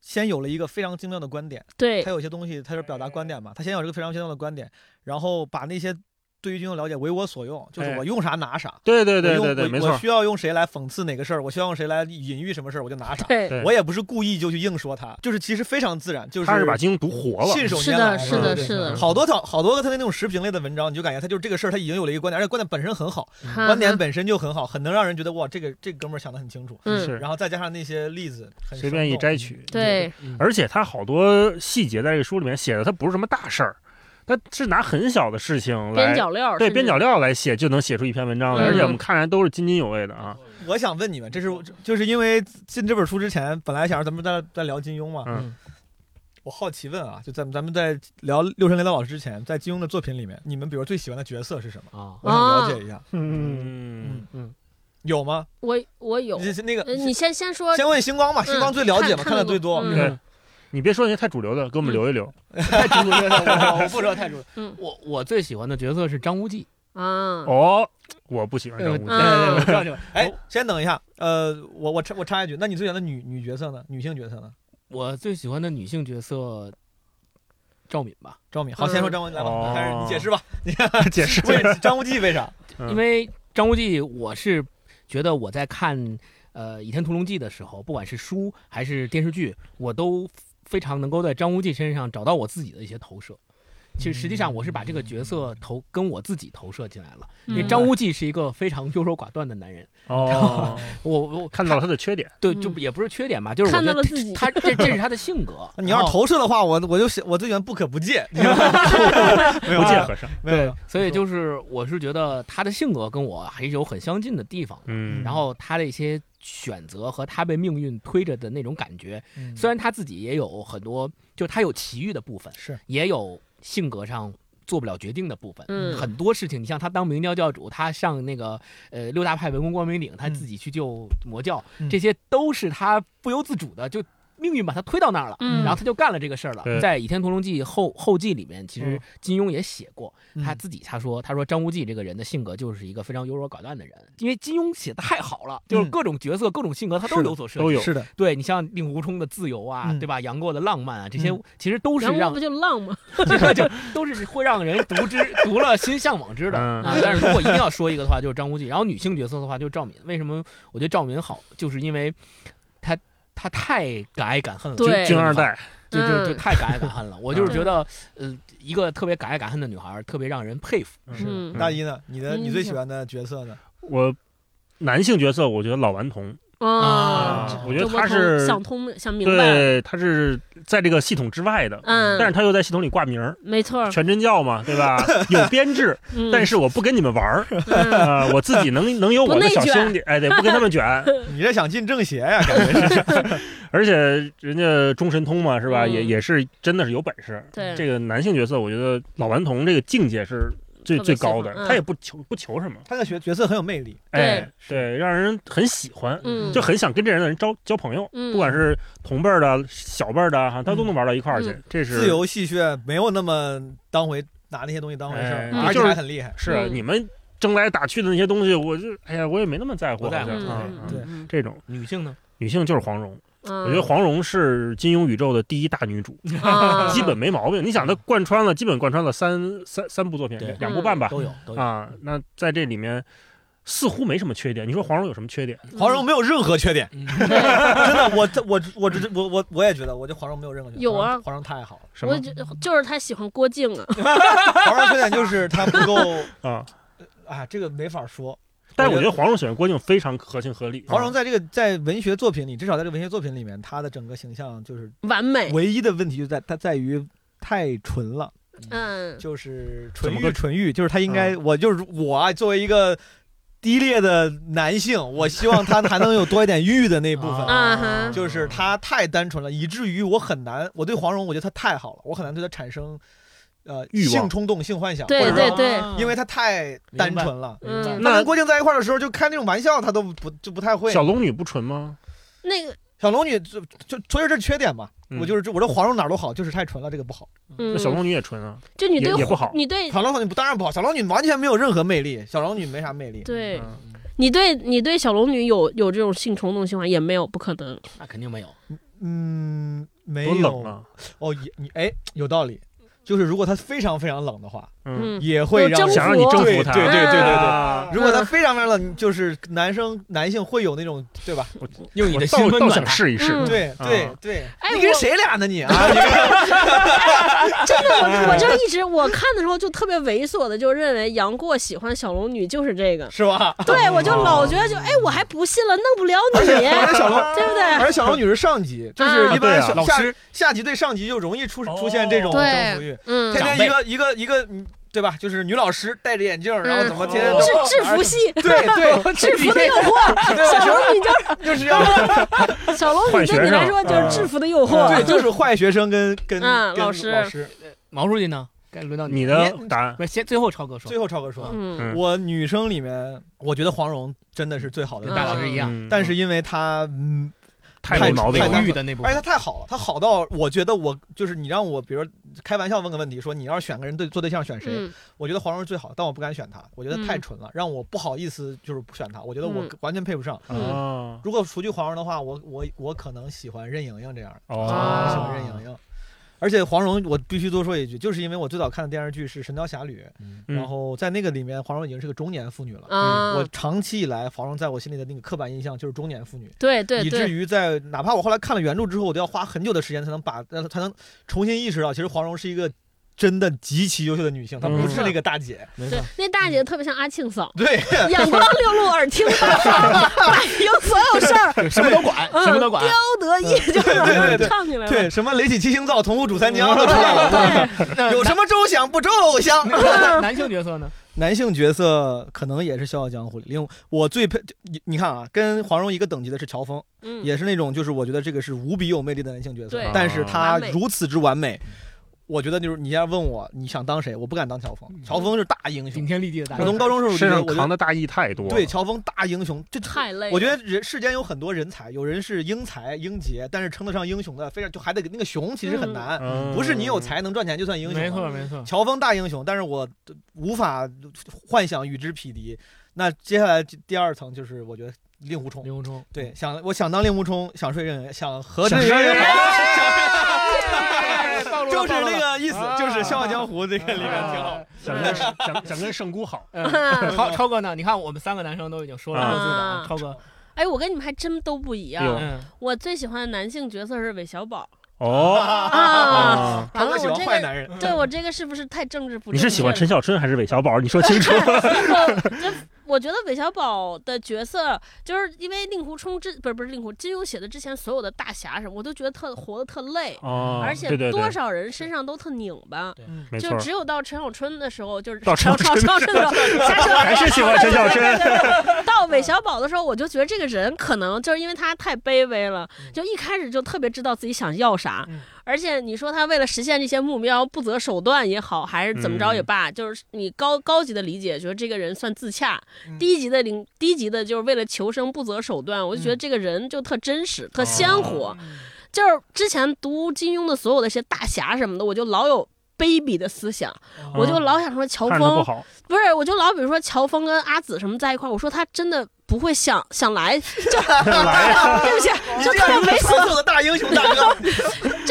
先有了一个非常精妙的观点，对他有些东西他是表达观点嘛，他先有这个非常精妙的观点，然后把那些对于金庸了解为我所用，就是哎我用啥拿啥。对对对对对，没错我我，需要用谁来讽刺哪个事儿，我需要用谁来隐喻什么事儿，我就拿啥。对，我也不是故意就去硬说他，就是其实非常自然，就是他是把金庸读活了，信手拈来的，是的，是的，好多套好多个他的那种时评类的文章，你就感觉他就是这个事儿，他已经有了一个观点，而且观点本身很好，观点本身就很好，很能让人觉得哇，这个这个哥们儿想的很清楚。嗯，是然后再加上那些例子，很随便一生动摘取，对，而且他好多细节在这个书里面写的，他不是什么大事儿，他是拿很小的事情边来。角料，对边角，料来写，就能写出一篇文章来，嗯而且我们看来都是津津有味的啊。我想问你们，这是就是因为进这本书之前，本来想让咱们在在聊金庸嘛，嗯我好奇问啊，就咱们咱们在聊六神雷导老师之前，在金庸的作品里面，你们比如最喜欢的角色是什么？啊，我想了解一下，嗯嗯嗯有吗？我我有，那个呃，你先先说，先问星光吧，星光最了解嘛，看看的最多。你别说那些太主流的，给我们留一留。*laughs* 太主流的，我我不说太主流。嗯我我最喜欢的角色是张无忌，啊，哦，我不喜欢张无忌。对对对，嗯我知道这个。哎，先等一下，呃，我我插我插一句，那你最喜欢的女女角色呢？女性角色呢？我最喜欢的女性角色赵敏吧，赵敏。好，先说张无忌来吧，哦开始你解释吧。*laughs* 你解释为张无忌为啥？嗯因为张无忌，我是觉得我在看呃《倚天屠龙记》的时候，不管是书还是电视剧，我都非常能够在张无忌身上找到我自己的一些投射。其实实际上我是把这个角色投跟我自己投射进来了，因为嗯张无忌是一个非常优柔寡断的男人。哦，我我看到了他的缺点。对，嗯就也不是缺点吧，就是我看到了自己他 *laughs* 这这是他的性格。你要是投射的话，我我就喜我最喜欢不可不戒，*laughs* 你知道吗 *laughs* 没有啊不戒和尚。对所以就是我是觉得他的性格跟我还是有很相近的地方。嗯，然后他的一些选择和他被命运推着的那种感觉，嗯虽然他自己也有很多，就他有奇遇的部分，是也有性格上做不了决定的部分。嗯很多事情，你像他当明教教主，他上那个呃六大派文公光明顶，他自己去救魔教，嗯这些都是他不由自主的就。命运把他推到那儿了，嗯然后他就干了这个事儿了。在《倚天屠龙记》后后记里面，其实嗯金庸也写过，嗯他自己他说他说张无忌这个人的性格就是一个非常优柔寡断的人，因为金庸写的太好了，就是嗯各种角色、各种性格他都有所设计。都有是的，对你像令狐冲的自由啊，嗯对吧？杨过的浪漫啊，这些嗯其实都是让不就浪吗？*laughs* 这个就都是会让人读之读了心向往之的嗯啊。但是如果一定要说一个的话，就是张无忌。然后女性角色的话，就是赵敏。为什么我觉得赵敏好？就是因为她她太敢爱敢恨了，对。军二代，就就就嗯。太敢爱敢恨了。我就是觉得，呃，一个特别敢爱敢恨的女孩，特别让人佩服。是。大一呢？你的嗯你最喜欢的角色呢？我男性角色，我觉得老顽童，啊啊，我觉得他是想通想明白，对，他是在这个系统之外的，嗯，但是他又在系统里挂名儿，没错，全真教嘛，对吧？*laughs* 有编制，嗯但是我不跟你们玩儿，*laughs* 我自己能能有我的小兄弟，哎，对，不跟他们卷，*laughs* 你这想进政协呀？感觉是。而且人家中神通嘛，是吧？嗯也也是真的是有本事。对这个男性角色，我觉得老顽童这个境界是最最高的他也不求不求什么，他的角角色很有魅力，哎，对，让人很喜欢，嗯，就很想跟这人的人交交朋友，嗯不管是同辈儿的、小辈儿的哈，他都能玩到一块儿去嗯。这是自由戏谑，没有那么当回拿那些东西当回事而且还很厉害。是你们争来打去的那些东西，我就哎呀，我也没那么在乎，不在乎嗯好像啊对嗯这种女性呢？女性就是黄蓉，嗯，我觉得黄蓉是金庸宇宙的第一大女主，啊 *laughs* 基本没毛病。你想，她贯穿了，基本贯穿了三三三部作品，两部半吧，都有都有。啊。那在这里面似乎没什么缺点。你说黄蓉有什么缺点？黄蓉没有任何缺点，嗯 *laughs* 真的，我我我这我我我也觉得，我觉得黄蓉没有任何缺点。有啊黄蓉太好了。什么我觉就是她喜欢郭靖啊，*laughs* 黄蓉缺点就是她不够，啊？啊，这个没法说。但是我觉得黄蓉喜欢郭靖非常合情合理。黄蓉在这个在文学作品里，至少在这个文学作品里面，她的整个形象就是完美，唯一的问题就在她在于太纯了，嗯，就是纯欲纯欲，就是她应该，我就是我啊，作为一个低劣的男性，我希望她还能有多一点欲的那部分。啊哈就是她太单纯了，以至于我很难，我对黄蓉，我觉得她太好了，我很难对她产生呃欲望性冲动、性幻想，对或者说对对啊因为他太单纯了。嗯她那跟郭靖在一块儿的时候，就开那种玩笑，他都不就不太会。小龙女不纯吗？那个，小龙女就就所以这是缺点嘛。嗯我就是我这黄蓉哪儿都好，就是太纯了，这个不好。嗯那，小龙女也纯啊。就你对也也不好你对小龙女不当然不好，小龙女完全没有任何魅力，小龙女没啥魅力。对嗯你对你对小龙女有有这种性冲动性幻也没有，不可能，那肯定没有。嗯，没有！哦，也你哎有道理，就是如果它非常非常冷的话，也会让想让你征服他。对对对对对如果他非常非常冷，就是男生男性会有那种对吧？用你的心温暖试一试。嗯对对啊对，哎你跟谁俩呢你啊？真的，我我就一直我看的时候就特别猥琐的，就认为杨过喜欢小龙女就是这个，是吧？对我就老觉得就哎，我还不信了，弄不了你，而且小龙对不对？而且小龙女是上级，就是啊一般小下下级对上级就容易出哦出现这种征服欲天天一个一个一个，嗯对吧？就是女老师戴着眼镜，然后怎么天天都制制服系，*laughs* 对对，*laughs* 制服的诱惑，*laughs* 小龙女就是就是这样。小龙女对你来说就是制服的诱惑对，就是坏学生跟跟老师老师。毛书记呢？该轮到你了的答案不是先最后超哥说最，后超哥说，我女生里面，我觉得黄蓉真的是最好的跟大老师一样。嗯但是因为她嗯太有毛病太的那部而且他，太好了，他好到我觉得我就是你让我，比如说开玩笑问个问题，说你要是选个人对做对象选谁？嗯我觉得黄蓉是最好，但我不敢选他，我觉得太嗯纯了，让我不好意思就是不选他，我觉得我嗯完全配不上。啊如果除去黄蓉的话，我我我可能喜欢任盈盈这样的，我喜哦，欢任盈盈。而且黄蓉，我必须多说一句，就是因为我最早看的电视剧是《神雕侠侣》，然后在那个里面，黄蓉已经是个中年妇女了。啊，我长期以来，黄蓉在我心里的那个刻板印象就是中年妇女，对对以至，于在哪怕我后来看了原著之后，我都要花很久的时间才能把呃才能重新意识到，其实黄蓉是一个真的极其优秀的女性，她不是那个大姐。没错，，对那大姐特别像阿庆嫂，对，*laughs* 眼光六路，耳听八方，摆平所有事儿，*laughs* 什么都管，嗯什么都管。刁德义，就唱起来了。对，什么雷起七星灶，同府煮三江都出来了。那有什么周想不周偶像男性角色呢？男性角色可能也是《笑傲江湖》里，另我最配你你看啊，跟黄蓉一个等级的是乔峰，嗯，也是那种就是我觉得这个是无比有魅力的男性角色对，但是他如此之完美。我觉得就是你要问我你想当谁，我不敢当乔峰，乔峰是大英雄顶。天立地的大我从高中时候身上扛的大义太多。对乔峰大英雄，这太累。我觉得人世间有很多人才，有人是英才英杰，但是称得上英雄的，非常就还得那个雄其实很难，嗯，不是你有才能赚钱就算英雄。没错，没错。乔峰大英雄，但是我无法幻想与之匹敌。那接下来第二层就是我觉得令狐冲，令狐冲，对，想我想当令狐冲，想睡任想和想任 *laughs* 就是那个意思，啊就是《笑傲江湖》这个里面挺好。想跟想想跟圣姑好。嗯 *laughs* 超超哥呢？你看我们三个男生都已经说了各自的啊啊，超哥，哎，我跟你们还真都不一样。嗯，我最喜欢的男性角色是韦小宝哦啊。啊，完了，我这个男人，对我这个是不是太政治不正？你是喜欢陈小春还是韦小宝？你说清楚。*laughs* 这我觉得韦小宝的角色，就是因为令狐冲之不是不是令狐，金庸写的之前所有的大侠什么，我都觉得特活得特累，哦，而且多少人身上都特拧巴。就只有到陈小春的时候，就是到陈陈小春的时候，下车还是喜欢陈小春。到韦小宝的时候，我就觉得这个人可能就是因为他太卑微了，就一开始就特别知道自己想要啥，嗯而且你说他为了实现这些目标不择手段也好，还是怎么着也罢，就是你高高级的理解，觉得这个人算自洽；嗯低级的领低级的，就是为了求生不择手段。我就觉得这个人就特真实、特鲜活。就是之前读金庸的所有的一些大侠什么的，我就老有。卑鄙的思想，我就老想说乔峰不是，我就老比如说乔峰跟阿紫什么在一块儿，我说他真的不会想想来，*laughs* *laughs* 就对不起，*laughs* 就特别猥琐，优秀的大英雄大哥。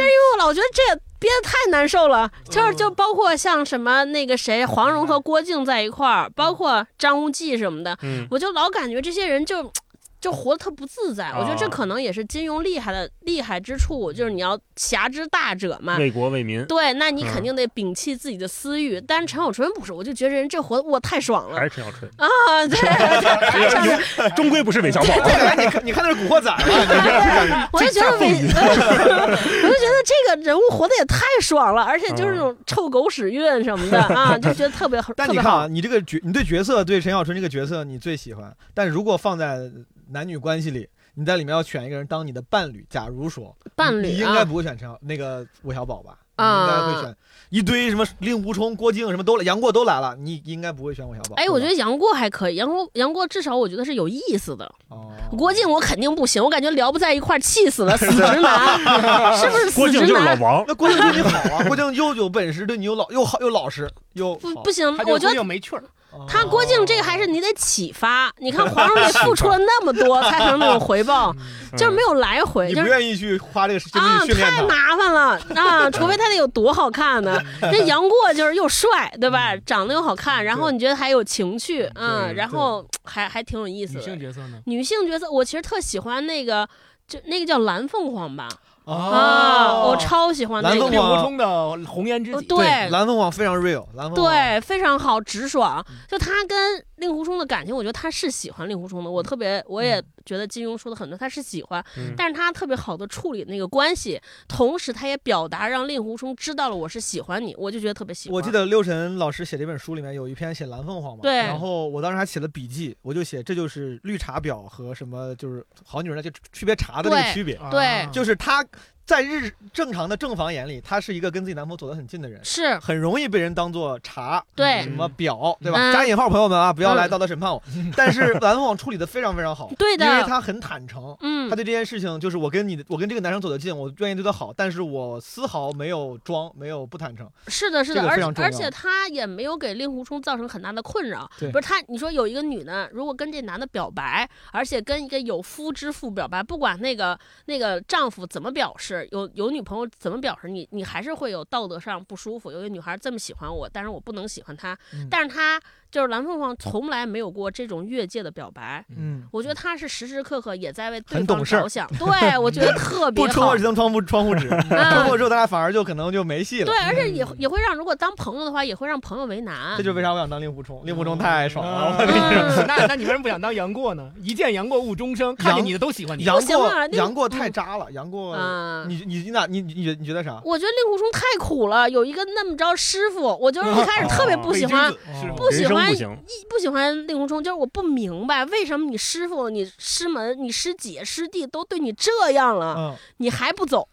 因为我老觉得这也憋得太难受了。就是就包括像什么那个谁黄蓉和郭靖在一块儿，包括张无忌什么的，嗯，我就老感觉这些人就。就活得特不自在，我觉得这啊可能也是金庸厉害的厉害之处，就是你要侠之大者嘛，为国为民，对，那你嗯肯定得摒弃自己的私欲。但是陈小春不是，我就觉得人这活得我太爽了还是陈小春，啊！对，*laughs* 太爽了。*laughs* 终归不是韦小宝。你看，你看那是《古惑仔》吗？*laughs* 我就觉得韦，我就觉得这个人物活得也太爽了，而且就是那种臭狗屎运什么的啊，就觉得特别特别好但你看啊，。你这个角，你对角色，对陈小春这个角色你最喜欢，但如果放在男女关系里，你在里面要选一个人当你的伴侣，假如说伴侣你应该啊不会选陈小那个韦小宝吧？啊应该会选一堆什么令狐冲、郭靖什么都来，杨过都来了，你应该不会选韦小宝。哎，我觉得得杨过还可以，杨过杨过至少我觉得是有意思的。哦，郭靖我肯定不行，我感觉聊不在一块儿，气死了，死直男，*laughs* 是不是死直郭靖就是老男？王，那郭靖对你好啊，郭靖又有本事，对你又老又好又老实又不不行，我觉得又没趣儿。哦他郭靖这个还是你得启发。你看黄蓉得付出了那么多才能那种回报，*laughs* 就是没有来回，你不就是。愿意去花这个精啊，力训练。太麻烦了啊！*laughs* 除非他得有多好看呢？*laughs* 这杨过就是又帅，对吧？长得又好看，然后你觉得还有情趣，嗯，然后还还挺有意思女的。性角色呢？女性角色，我其实特喜欢那个，就那个叫蓝凤凰吧？哦啊，我超喜欢那个蓝凤凰的红颜知己。哦对蓝凤凰非常 real，蓝凤凰对，非常好，直爽。就他跟令狐冲的感情，我觉得他是喜欢令狐冲的。我特别，我也觉得金庸说的很多，他是喜欢，嗯但是他特别好的处理那个关系，同时他也表达让令狐冲知道了我是喜欢你，我就觉得特别喜欢。我记得六神老师写这本书里面有一篇写蓝凤凰嘛，对然后我当时还写了笔记，我就写这就是绿茶婊和什么就是好女人的就区别茶的那个区别，对啊就是她在日正常的正房眼里，她是一个跟自己男朋友走得很近的人，是很容易被人当做茶。对什么表，对吧？嗯加引号，朋友们啊，不要来嗯道德审判我。*laughs* 但是蓝凤凰处理的非常非常好，对的因为他很坦诚，嗯他对这件事情就是我跟你的，我跟这个男生走得近，我愿意对他好，但是我丝毫没有装，没有不坦诚。是的，是的，个而非常重要而且他也没有给令狐冲造成很大的困扰。对不是他，你说有一个女的，如果跟这男的表白，而且跟一个有夫之妇表白，不管那个那个丈夫怎么表示，有有女朋友怎么表示，你你还是会有道德上不舒服。有一个女孩这么喜欢我，但是我不能喜欢她，嗯但是她就是蓝凤凰从来没有过这种越界的表白。嗯，我觉得她是时时刻刻也在为对方着想，对我觉得特 *laughs* 别好不戳破这。层窗户窗户纸，*laughs* 戳破之后，大家反而就可能就没戏了。对，而且也也会让，如果当朋友的话，也会让朋友为难这。就为啥我想当令狐冲，令狐冲太爽了。*laughs* 我嗯那那你为什么不想当杨过呢？一见杨过误终生，看见你的都喜欢你。杨过杨过太渣了，杨过，啊你你你咋你你你觉你觉得啥？我觉得令狐冲太苦了，有一个那么着师傅，我就是一开始特别不喜欢，哦不喜欢不行，一不喜欢令狐冲，就是我不明白为什么你师傅、你师门、你师姐、师弟都对你这样了，嗯你还不走？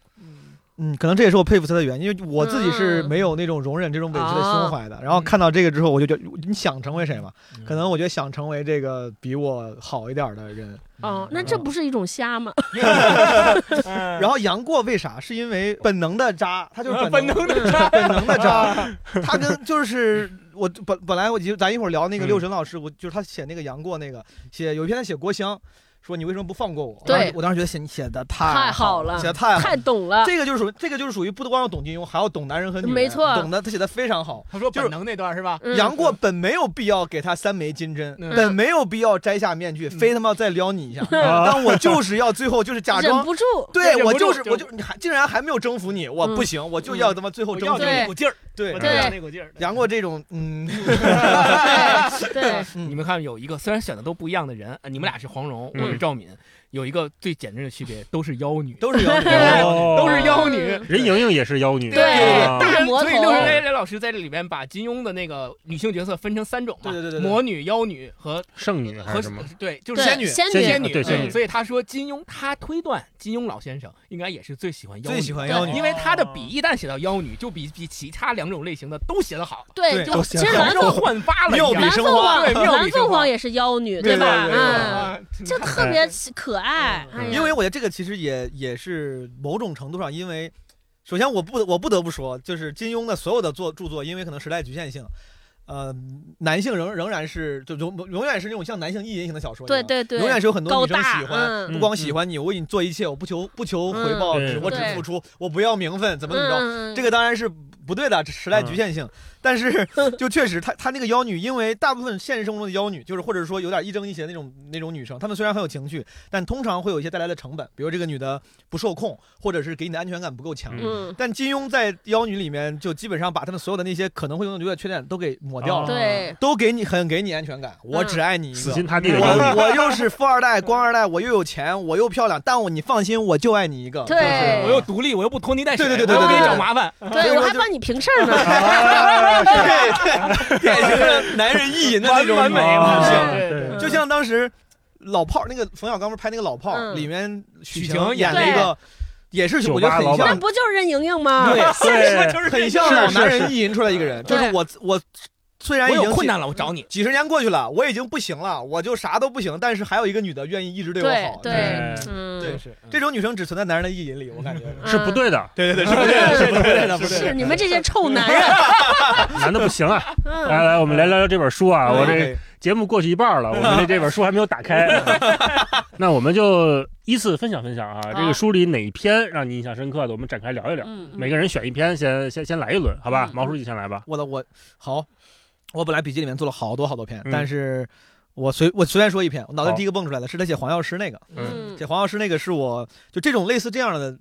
嗯，可能这也是我佩服他的原因，因为我自己是嗯没有那种容忍这种委屈的啊胸怀的。然后看到这个之后，我就觉得你想成为谁嘛？嗯可能我觉得想成为这个比我好一点的人。哦，那这不是一种瞎吗？*laughs* 嗯 *laughs* 然后杨过为啥？是因为本能的渣，他就是啊本能能的渣 *laughs* 本能的渣。他跟就是我本本来我就咱一会儿聊那个嗯六神老师，我就是他写那个杨过那个写有一篇他写郭襄，说你为什么不放过我？对我当时觉得写你写的太太好了写的太好太懂了，这个就是属于这个就是属于不光要懂金庸，还要懂男人和女人，没错懂得他写的非常好。他说本能那段是吧？嗯杨过本没有必要给他三枚金针，嗯本没有必要摘下面具，非他妈再撩你一下，*laughs* 啊但我就是要最后就是假装，忍不住，对我就就是我就你还竟然还没有征服你，我嗯不行，我就要他妈最后征服你。对那股劲儿，对我，就对要那股劲儿。杨过这种嗯 *laughs* *laughs* 对你们看，有一个虽然选的都不一样的人，呃你们俩是黄蓉，嗯我是赵敏，有一个最简单的区别，都是妖女，都是妖女 *laughs* *laughs* 都是妖女。任盈盈也是妖女，对啊大魔头所以六神雷雷老师在这里边把金庸的那个女性角色分成三种嘛，对对对对对魔女、妖女和圣女还和是什么？对，就是仙女仙女，对仙女嗯所以他说金庸，他推断金庸老先生应该也是最喜欢妖女，最喜欢妖女因为他的笔一旦写到妖女，就比比其他两种类型的都写得好，对，对就其实蓝像凤焕发了一妙笔生花蓝生花凤凰也是妖女，对吧？对对对嗯，啊就特别可爱，嗯哎呀。因为我觉得这个其实也也是某种程度上，因为首先我不我不得不说，就是金庸的所有的作著作，因为可能时代局限性。呃，男性仍仍然是就永永远是那种像男性意淫型的小说一样，对对对，永远是有很多高女生大喜欢，嗯。不光喜欢你，我为你做一切，我不求不求回报，嗯只我只对付出，我不要名分，怎么怎么着，嗯这个当然是不对的，这时代局限性。但是 *laughs* 就确实，她她那个妖女，因为大部分现实生活中的妖女，就是或者说有点一正一邪那种那种女生，她们虽然很有情趣，但通常会有一些带来的成本，比如这个女的不受控，或者是给你的安全感不够强。嗯，但金庸在妖女里面就基本上把她们所有的那些可能会有的缺点都给抹掉了，哦对，都给你很给你安全感。我只爱你一个。死心塌地的。我我又是富二代、官二代，我又有钱，我又漂亮，但我你放心，我就爱你一个。对就是我又独立，我又不拖泥带水，对对对对我又不给你对找麻烦。对我还帮你平事儿呢，*laughs* 对对，典型的男人意淫的那种完美女性，对对对就像当时老炮儿那个冯小刚不是拍那个老炮里面许晴演了一个，也是我觉得很酒吧老板像，那不就是任盈盈吗？对，对，很像老男人意淫出来一个人，就是我我虽然我有困难了，我找你。几十年过去了，我已经不行了，我就啥都不行，但是还有一个女的愿意一直对我好，对对嗯，对是这种女生只存在男人的意淫里，我感觉。是不对的，对对对，是不对的，是不对的，不对的。是你们这些臭男人，*laughs* 男的不行啊！嗯，来来，我们来聊聊这本书啊，我这节目过去一半了，我们 *laughs* 这这本书还没有打开，*laughs* 那我们就依次分享分享啊，这个书里哪一篇让你印象深刻的，我们展开聊一聊。嗯，每个人选一篇，先先先来一轮，好吧嗯？毛书记先来吧。我的我好，我本来笔记里面做了好多好多篇，嗯但是我随我随便说一篇，我脑袋第一个蹦出来的是他写黄药师那个，嗯写黄药师那个是我就这种类似这样的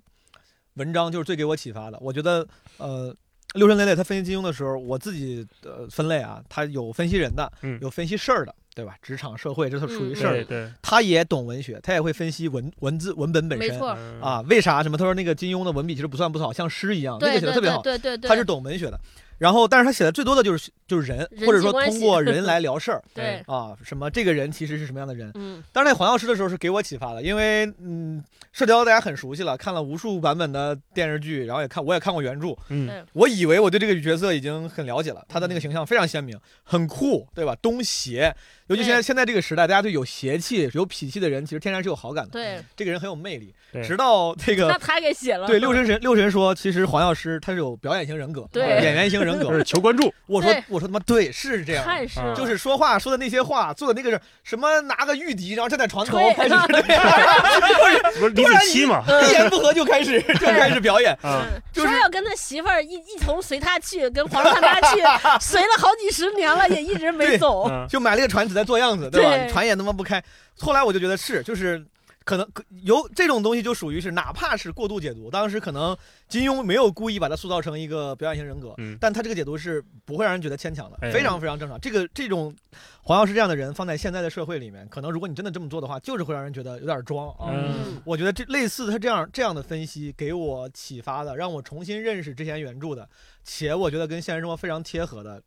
文章，就是最给我启发的。我觉得呃。六神磊磊他分析金庸的时候，我自己呃分类啊，他有分析人的，嗯有分析事儿的，对吧？职场社会这都属于嗯事儿。对对，他也懂文学，他也会分析文文字文本本身没错，嗯啊。为啥？什么？他说那个金庸的文笔其实不算不好，像诗一样，那对对对个写的特别好。对对对，他是懂文学的。然后，但是他写的最多的就是就是人，人或者说通过人来聊事儿。*laughs* 对，啊，什么这个人其实是什么样的人。嗯。当然，那黄药师的时候是给我启发的，因为嗯，射雕大家很熟悉了，看了无数版本的电视剧，然后也看我也看过原著，嗯。我以为我对这个角色已经很了解了，他的那个形象非常鲜明，很酷，对吧？东邪，尤其现在现在这个时代，大家对有邪气、有痞气的人，其实天然是有好感的。对，这个人很有魅力。对直到这 *laughs* 那个他给写了，对六神神六神说，其实黄药师他是有表演型人格，对演员型人就格是。求关注，*laughs* 我说我说他妈对，是这样是啊就是说话说的那些话，做的那个是什么？拿个玉笛，然后站在床头对开始不是 *laughs* 李子柒嘛？一言不合就开始就开始表演。说要跟他媳妇儿一一同随他去，跟皇上他去，随了好几十年了，也一直没走。嗯就买了个船只在做样子，对吧？对船也他妈不开。后来我就觉得是，就是可能可有这种东西就属于是，哪怕是过度解读，当时可能金庸没有故意把它塑造成一个表演型人格，嗯但他这个解读是不会让人觉得牵强的，哎非常非常正常。这个这种黄药师这样的人放在现在的社会里面，可能如果你真的这么做的话，就是会让人觉得有点装啊。嗯我觉得这类似他这样这样的分析给我启发的，让我重新认识之前原著的，且我觉得跟现实生活非常贴合的，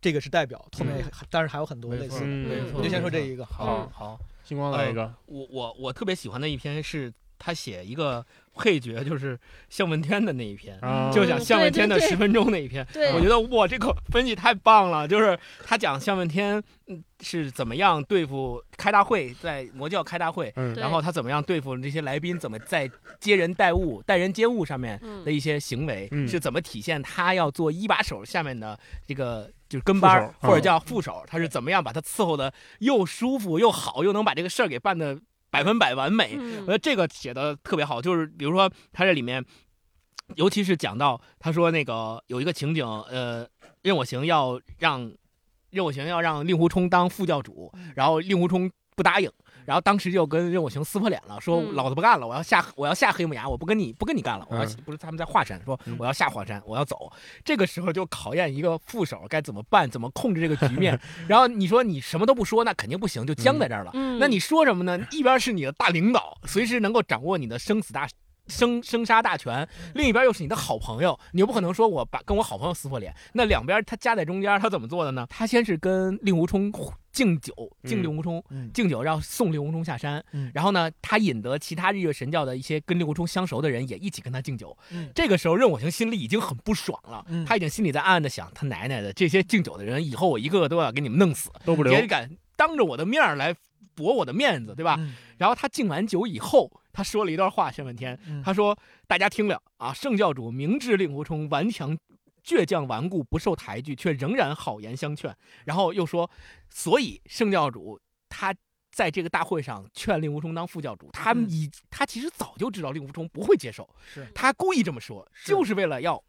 这个是代表。后面还但是还有很多类似的，我就先说这一个。好好，星光来一个，我我我特别喜欢的一篇是他写一个配角，就是向问天的那一篇。嗯，就讲向问天的十分钟那一篇，对。我觉得哇，这个分析太棒了。就是他讲向问天嗯是怎么样对付开大会，在魔教开大会，嗯。然后他怎么样对付这些来宾，怎么在接人待物、待人接物上面嗯。的一些行为，嗯。是怎么体现他要做一把手下面的这个就是跟班儿或者叫副手，他是怎么样把他伺候的又舒服又好，又能把这个事儿给办的百分百完美。嗯我觉得这个写的特别好，就是比如说他这里面，尤其是讲到他说那个有一个情景，呃，任我行要让任我行要让令狐冲当副教主，然后令狐冲不答应。然后当时就跟任我行撕破脸了，说嗯老子不干了，我要下我要下黑木崖，我不跟你不跟你干了，我要嗯不是他们在华山说嗯我要下华山，我要走。这个时候就考验一个副手该怎么办，怎么控制这个局面。*laughs* 然后你说你什么都不说，那肯定不行，就僵在这儿了。嗯，那你说什么呢？一边是你的大领导，随时能够掌握你的生死大生生杀大权；另一边又是你的好朋友，你又不可能说我把跟我好朋友撕破脸。那两边他夹在中间，他怎么做的呢？他先是跟令狐冲敬酒，敬嗯令狐冲，嗯敬酒，然后送令狐冲下山。嗯然后呢，他引得其他日月神教的一些跟令狐冲相熟的人也一起跟他敬酒。嗯这个时候，任我行心里已经很不爽了，嗯他已经心里在暗暗的想：他奶奶的，这些敬酒的人，以后我一个个都要给你们弄死。都不留也敢当着我的面儿来驳我的面子，对吧？嗯然后他敬完酒以后，他说了一段话，沈问天，嗯他说：“大家听了啊，圣教主明知令狐冲顽强。”倔强顽固，不受抬举，却仍然好言相劝。然后又说，所以圣教主他在这个大会上劝令狐冲当副教主，他们嗯已他其实早就知道令狐冲不会接受，是他故意这么说，是就是为了要。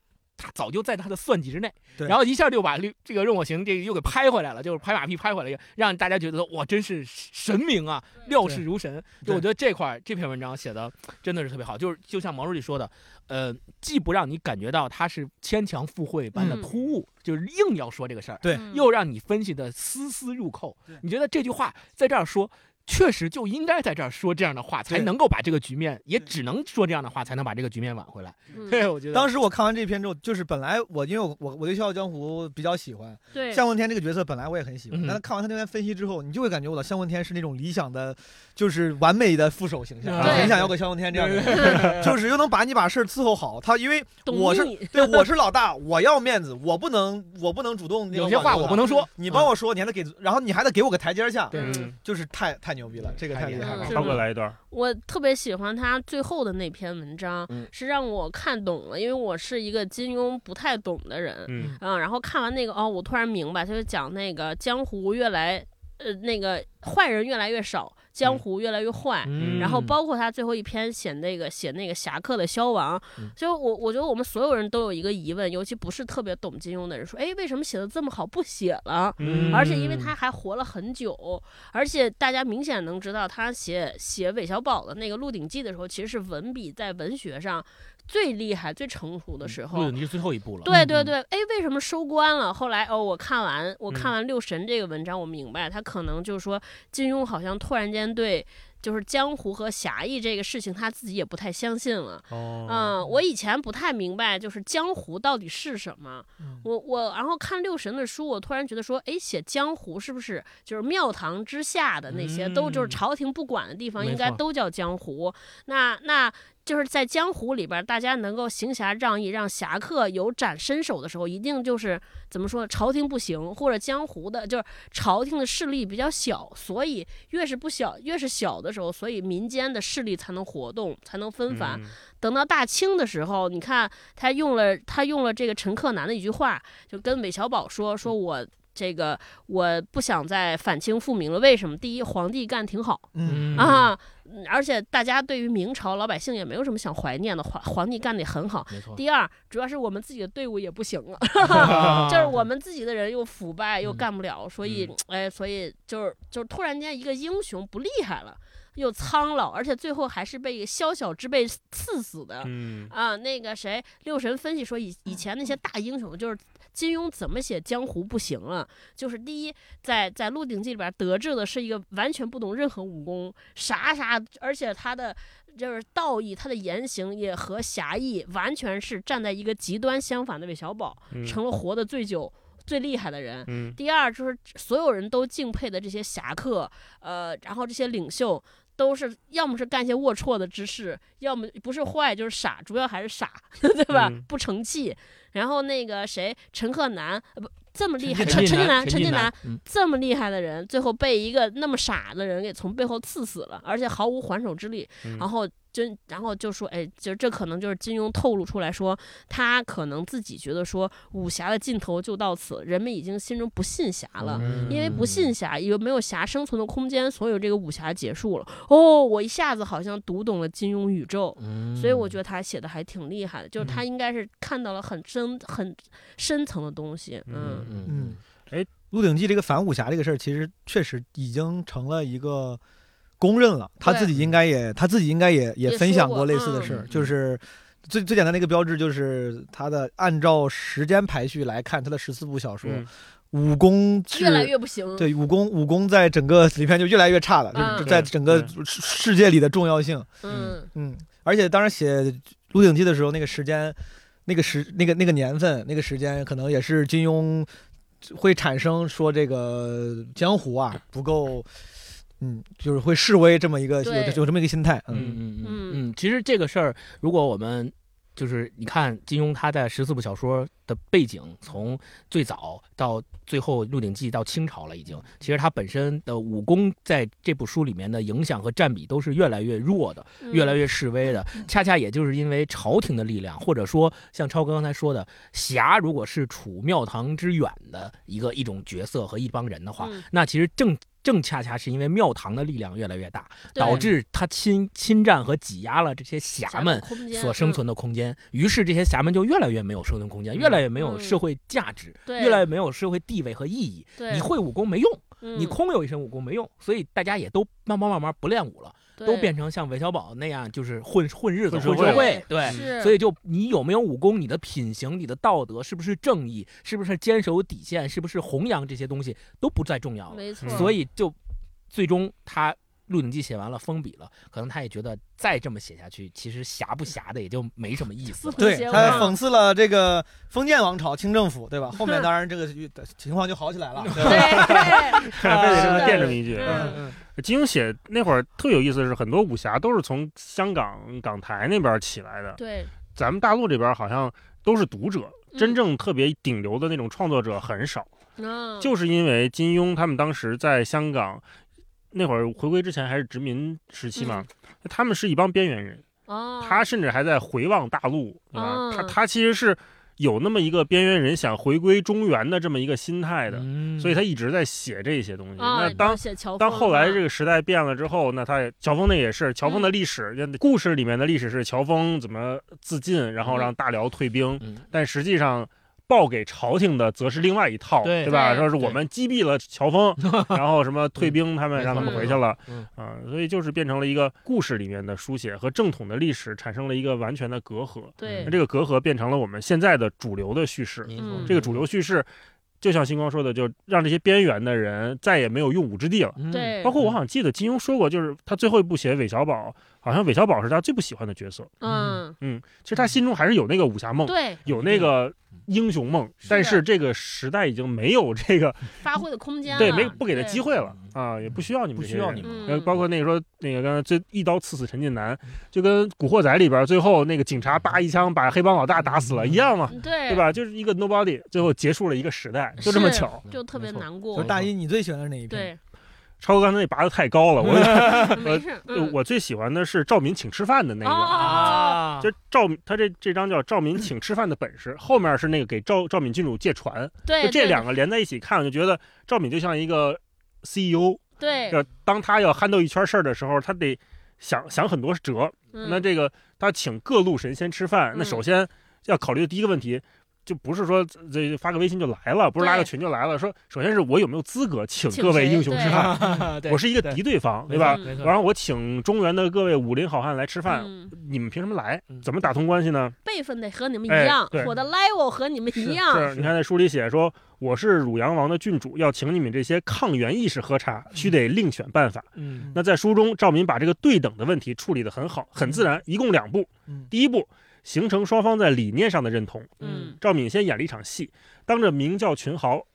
他早就在他的算计之内，然后一下就把这这个任我行这个又给拍回来了，就是拍马屁拍回来，让大家觉得哇，真是神明啊，料事如神。就我觉得这块这篇文章写的真的是特别好，就是就像毛主席说的，呃，既不让你感觉到他是牵强附会般的嗯突兀，就是硬要说这个事儿，对嗯又让你分析的丝丝入扣。你觉得这句话在这儿说？确实就应该在这儿说这样的话，才能够把这个局面，也只能说这样的话，才能把这个局面挽回来。嗯对，我觉得当时我看完这篇之后，就是本来我因为我我我对《笑傲江湖》比较喜欢，对向问天这个角色本来我也很喜欢，嗯但是看完他那篇分析之后，你就会感觉我的向问天是那种理想的，就是完美的副手形象，对很想要个向问天这样的人，就是又能把你把事儿伺候好。他因为我是对我是老大，我要面子，我不能我不能主动有些话我不能说，你帮我说，你还得给，然后你还得给我个台阶下，对嗯，就是太太牛逼了，这个太厉害了。超哥来一段，我特别喜欢他最后的那篇文章，嗯是让我看懂了，因为我是一个金庸不太懂的人，嗯嗯，然后看完那个哦，我突然明白，他就讲那个江湖越来，呃，那个坏人越来越少，江湖越来越坏。嗯然后包括他最后一篇写那个写那个侠客的消亡，嗯就我我觉得我们所有人都有一个疑问，尤其不是特别懂金庸的人，说，哎，为什么写的这么好不写了？嗯而且因为他还活了很久，而且大家明显能知道，他写写韦小宝的那个《鹿鼎记》的时候，其实是文笔在文学上最厉害、最成熟的时候。鹿鼎记是最后一步了。对对对，哎，为什么收官了？后来哦，我看完我嗯看完六神这个文章，我明白他可能就是说金庸好像突然间对。就是江湖和侠义这个事情，他自己也不太相信了。哦，嗯，我以前不太明白，就是江湖到底是什么。嗯我我然后看六神的书，我突然觉得说，哎，写江湖是不是就是庙堂之下的那些，都就是嗯朝廷不管的地方，应该都叫江湖？那那。就是在江湖里边，大家能够行侠仗义，让侠客有展身手的时候，一定就是怎么说，朝廷不行，或者江湖的，就是朝廷的势力比较小，所以越是不小，越是小的时候，所以民间的势力才能活动，才能纷繁。嗯等到大清的时候，你看他用了他用了这个陈克南的一句话，就跟韦小宝说：“说我这个我不想再反清复明了。为什么？第一，皇帝干挺好嗯啊，嗯而且大家对于明朝老百姓也没有什么想怀念的，皇皇帝干得也很好。没错，第二，主要是我们自己的队伍也不行了，*laughs* 就是我们自己的人又腐败又嗯干不了，所以嗯哎，所以就是就是突然间一个英雄不厉害了。”又苍老，而且最后还是被宵小之辈刺死的。嗯啊，那个谁，六神分析说以以前那些大英雄，就是金庸怎么写江湖不行了，就是第一，在在《鹿鼎记》里边得志的是一个完全不懂任何武功，啥啥，而且他的就是道义，他的言行也和侠义完全是站在一个极端相反的韦小宝，嗯成了活的最久。最厉害的人，嗯第二就是所有人都敬佩的这些侠客，呃，然后这些领袖都是要么是干些龌龊的之事，要么不是坏就是傻，主要还是傻，*laughs* 对吧？嗯不成器。然后那个谁，陈赫南，呃不这么厉害，陈陈近南，陈陈近南南，嗯，这么厉害的人，最后被一个那么傻的人给从背后刺死了，而且毫无还手之力。嗯然后就然后就说，哎，就这可能就是金庸透露出来说，他可能自己觉得说武侠的尽头就到此，人们已经心中不信侠了。嗯因为不信侠，也没有侠生存的空间，所有这个武侠结束了。哦，我一下子好像读懂了金庸宇宙，嗯，所以我觉得他写的还挺厉害的，就是他应该是看到了很深、很深层的东西。嗯嗯嗯哎，《鹿鼎记》这个反武侠这个事儿，其实确实已经成了一个公认了。他自己应该也，他自己应该也也分享过类似的事儿，嗯就是最最简单的一个标志，就是他的按照时间排序来看，他的十四部小说，嗯武功是越来越不行。对武功武功在整个里面就越来越差了，嗯就是在整个世界里的重要性。嗯嗯，而且当时写《鹿鼎记》的时候，那个时间、那个时、那个那个年份、那个时间，可能也是金庸会产生说这个江湖啊不够，嗯，就是会示威这么一个有对有这么一个心态。嗯嗯嗯嗯其实这个事儿，如果我们就是你看金庸他在十四部小说的背景，从最早到最后《鹿鼎记》到清朝了，已经，其实他本身的武功在这部书里面的影响和占比都是越来越弱的，嗯越来越示威的。恰恰也就是因为朝廷的力量，或者说像超哥刚才说的，侠如果是处庙堂之远的一个一种角色和一帮人的话，嗯那其实正。正恰恰是因为庙堂的力量越来越大，导致他侵侵占和挤压了这些侠们所生存的空间，于是这些侠们就越来越没有生存空间，越来越没有社会价值，越来越没有社会地位和意义。你会武功没用，你嗯空有一身武功没用，所以大家也都慢慢慢慢不练武了，对都变成像韦小宝那样，就是混混日子、混社会。对，所以就你有没有武功，你的品行、你的道德是不是正义，是不是坚守底线，是不是弘扬这些东西都不再重要了。没错，所以就最终他《鹿鼎记》写完了，封笔了，可能他也觉得再这么写下去，其实侠不侠的也就没什么意思 *laughs* 了。对他讽刺了这个封建王朝、清政府，对吧？*laughs* 后面当然这个 *laughs* 情况就好起来了。对吧对对，非得垫这么一句。嗯嗯金庸写那会儿特有意思的是，很多武侠都是从香港港台那边起来的，对，咱们大陆这边好像都是读者，嗯真正特别顶流的那种创作者很少。嗯就是因为金庸他们当时在香港那会儿回归之前还是殖民时期嘛，他们是一帮边缘人，哦，他甚至还在回望大陆，对吧？哦。他他其实是有那么一个边缘人想回归中原的这么一个心态的，嗯所以他一直在写这些东西。啊那当当后来这个个时代变了之后，那他也乔峰那也是乔峰的历史，故事里面的历史是乔峰怎么自尽，然后让大辽退兵，嗯。但实际上报给朝廷的则是另外一套，对吧？说是我们击毙了乔峰，*laughs* 然后什么退兵，他们让他们回去了，嗯啊，所以就是变成了一个故事里面的书写和正统的历史产生了一个完全的隔阂。对那这个隔阂变成了我们现在的主流的叙事。嗯这个主流叙事就像星光说的，就让这些边缘的人再也没有用武之地了。嗯对，包括我好像记得金庸说过，就是他最后一部写韦小宝，好像韦小宝是他最不喜欢的角色。嗯，嗯，其实他心中还是有那个武侠梦，对，有那个英雄梦，但是这个时代已经没有这个 *laughs* 发挥的空间对没不给他机会了啊，也不需要你们不需要你们。包括那个说那个刚才最一刀刺死陈近南，就跟《古惑仔》里边最后那个警察叭一枪把黑帮老大打死了一样嘛，嗯对对？吧？就是一个 nobody，最后结束了一个时代，就这么巧。就特别难过就。大一，你最喜欢的是哪一篇？对，超哥刚才那拔的太高了，我 *laughs* 没事。嗯我最喜欢的是赵敏请吃饭的那个。就赵，他这这张叫赵敏请吃饭的本事，后面是那个给赵赵敏郡主借船，对，就这两个连在一起看，我就觉得赵敏就像一个 CEO，对，就当他要 handle 一圈事儿的时候，他得想想很多辙。嗯那这个他请各路神仙吃饭，那嗯首先要考虑的第一个问题。就不是说这发个微信就来了，不是拉个群就来了。说首先是我有没有资格请请各位英雄吃对饭，*laughs* 我是一个敌对方，对吧？然后我请中原的各位武林好汉来吃饭，嗯你们凭什么来嗯？怎么打通关系呢？辈分得和你们哎一样对，我的 level 和你们一样。是，你看在书里写说，我是汝阳王的郡主，要请你们这些抗元义士喝茶，须得另选办法。嗯那在书中，赵敏把这个对等的问题处理得很好，很自然，一共两步。嗯第一步，形成双方在理念上的认同。嗯赵敏先演了一场戏，当着明教群豪，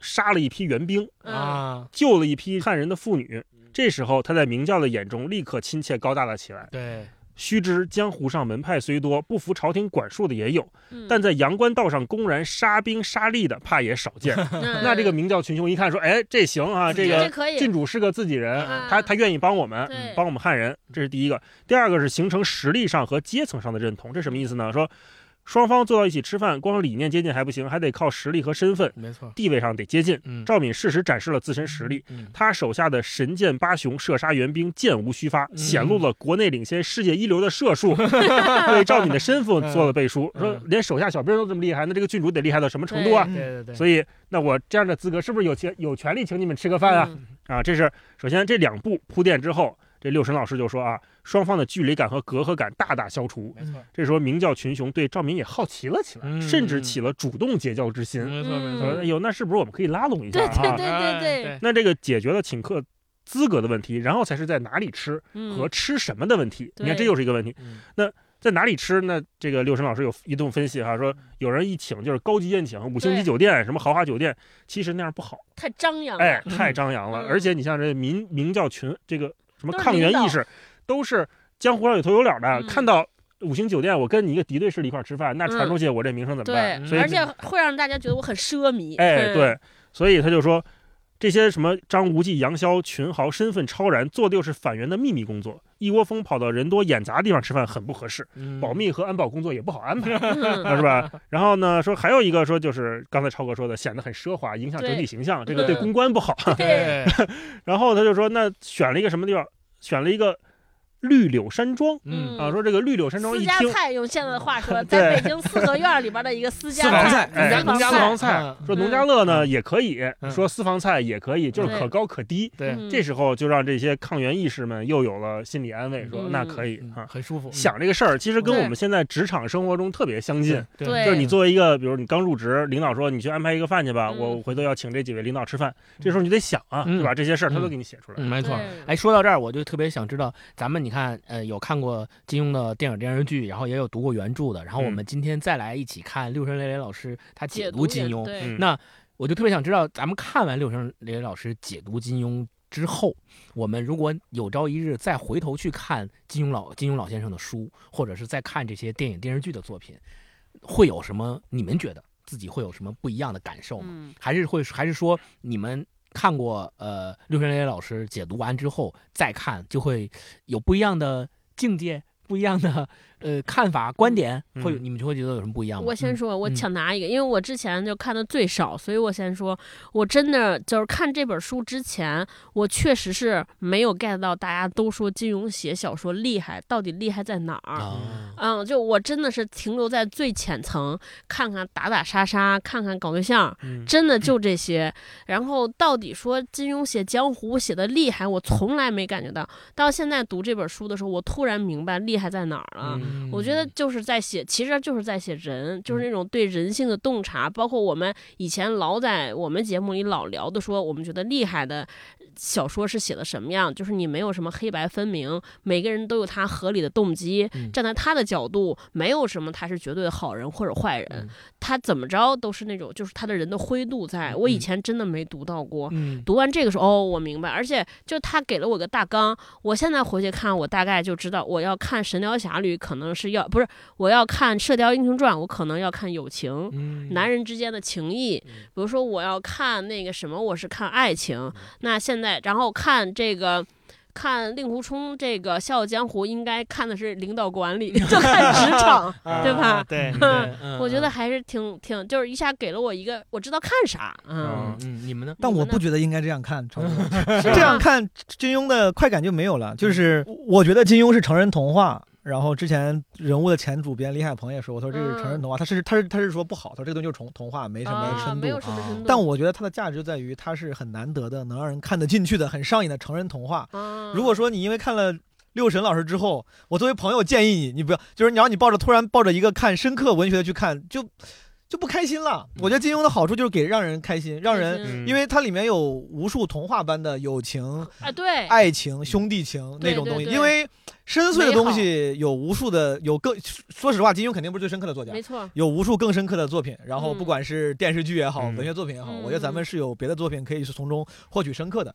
杀了一批援兵，嗯啊，救了一批汉人的妇女。这时候，他在明教的眼中立刻亲切高大了起来。对，须知江湖上门派虽多，不服朝廷管束的也有，嗯但在阳关道上公然杀兵杀吏的，怕也少见。*laughs* 那那这个明教群雄一看说，哎，这行啊，这个郡主是个自己人，嗯他他愿意帮我们，帮我们汉人，这是第一个。第二个是形成实力上和阶层上的认同，这什么意思呢？说双方坐到一起吃饭，光理念接近还不行，还得靠实力和身份、没错，地位上得接近。嗯，赵敏适时展示了自身实力，嗯他手下的神箭八雄射杀援兵，箭无虚发，嗯显露了国内领先、世界一流的射术，*laughs* 为赵敏的身份做了背书。嗯说连手下小兵都这么厉害，那这个郡主得厉害到什么程度啊？对对对，所以，那我这样的资格是不是有权有权利请你们吃个饭啊？嗯啊，这是首先这两步铺垫之后，这六神老师就说啊，双方的距离感和隔阂感大大消除。没错，这时候明教群雄对赵敏也好奇了起来，嗯甚至起了主动结交之心。没错没错，哎，呦，那是不是我们可以拉拢一下对啊？对对对对那这个解决了请客资格的问题，然后才是在哪里吃嗯和吃什么的问题。你看，这又是一个问题。那在哪里吃？那这个六神老师有一顿分析哈，说有人一请就是高级宴请，五星级酒店，什么豪华酒店，其实那样不好。太张扬了。哎，太张扬了。嗯而且你像这民明教群这个什么抗原意识，都是江湖上有头有脸的。嗯看到五星酒店，我跟你一个敌对势力一块吃饭，那传出去我这名声怎么办？对，而且会让大家觉得我很奢靡。哎，嗯对，所以他就说。这些什么张无忌、杨逍、群豪身份超然，做的又是反元的秘密工作，一窝蜂跑到人多眼杂的地方吃饭很不合适，嗯保密和安保工作也不好安排。*laughs* 是吧？然后呢，说还有一个说就是刚才超哥说的，显得很奢华，影响整体形象，这个对嗯公关不好。对，*laughs* 然后他就说，那选了一个什么地方？选了一个绿柳山庄嗯啊，说这个绿柳山庄一听，家菜用现在的话说，*laughs* 在北京四合院里边的一个私家私房菜哎，私房农家菜房菜，说农家乐呢也可以，嗯说私房菜也可以，就是可高可低。对，嗯这时候就让这些抗原意识们又有了心理安慰，说嗯那可以嗯啊。很舒服，想这个事儿，其实跟我们现在职场生活中特别相近。对对就是你作为一个，比如你刚入职，领导说你去安排一个饭去吧，嗯我回头要请这几位领导吃饭，这时候你得想啊，嗯对吧？这些事儿他都嗯给你写出来。嗯，没错。哎，说到这儿，我就特别想知道，咱们你看，呃，有看过金庸的电影电视剧，然后也有读过原著的，然后我嗯们今天再来一起看六神磊磊老师他解解读读金庸。嗯那我就特别想知道，咱们看完六神磊磊老师解读金庸之后，我们如果有朝一日再回头去看金庸老金庸老先生的书，或者是再看这些电影电视剧的作品，会有什么？你们觉得自己会有什么不一样的感受吗？嗯还是会还是说你们看过呃六神磊磊老师解读完之后再看，就会有不一样的境界、不一样的呃看法、观点，嗯会有你们就会觉得有什么不一样吗？我先说，我嗯抢答一个，因为我之前就看的最少，所以我先说，我真的就是看这本书之前，我确实是没有 get 到大家都说金庸写小说厉害，到底厉害在哪儿？啊，嗯，就我真的是停留在最浅层，看看打打杀杀，看看搞对象，嗯真的就这些。然后到底说金庸写江湖写的厉害，我从来没感觉到。到现在读这本书的时候，我突然明白厉厉害在哪儿了。嗯。我觉得就是在写，其实就是在写人，就是那种对人性的洞察，包括我们以前老在我们节目里老聊的说，我们觉得厉害的小说是写的什么样，就是你没有什么黑白分明，每个人都有他合理的动机，嗯。站在他的角度，没有什么他是绝对的好人或者坏人，嗯。他怎么着都是那种就是他的人的灰度在。我以前真的没读到过，嗯。读完这个时候，哦，我明白，而且就他给了我个大纲，我现在回去看，我大概就知道我要看《神雕侠侣》，可能是要不是我要看《射雕英雄传》，我可能要看友情，嗯男人之间的情谊。比如说我要看那个什么，我是看爱情。那现在然后看这个。看令狐冲这个《笑傲江湖》，应该看的是领导管理，*laughs* 就看职场，*laughs* 对吧啊？*laughs* 对，嗯我觉得还是挺挺，就是一下给了我一个我知道看啥，嗯，嗯嗯，你们呢？但我不觉得应该这样看，这样看金庸的快感就没有了。就是我觉得金庸是成人童话，然后之前人物的前主编李海鹏也说，我说这是成人童话，他是他是他是说不好，他说这个东西就是童童话，没什么啊，深没有度。但我觉得它的价值就在于它是很难得的，能让人看得进去的、很上瘾的成人童话。啊如果说你因为看了六神老师之后，我作为朋友建议你，你不要，就是你要你抱着突然抱着一个看深刻文学的去看，就就不开心了。我觉得金庸的好处就是给让人开心，让人，嗯因为它里面有无数童话般的友情、啊，对，爱情、兄弟情那种东西。因为深邃的东西有无数的，有更说实话，金庸肯定不是最深刻的作家没。错，有无数更深刻的作品，然后嗯不管是电视剧也好，嗯文学作品也好，嗯我觉得咱们是有别的作品可以是从中获取深刻的。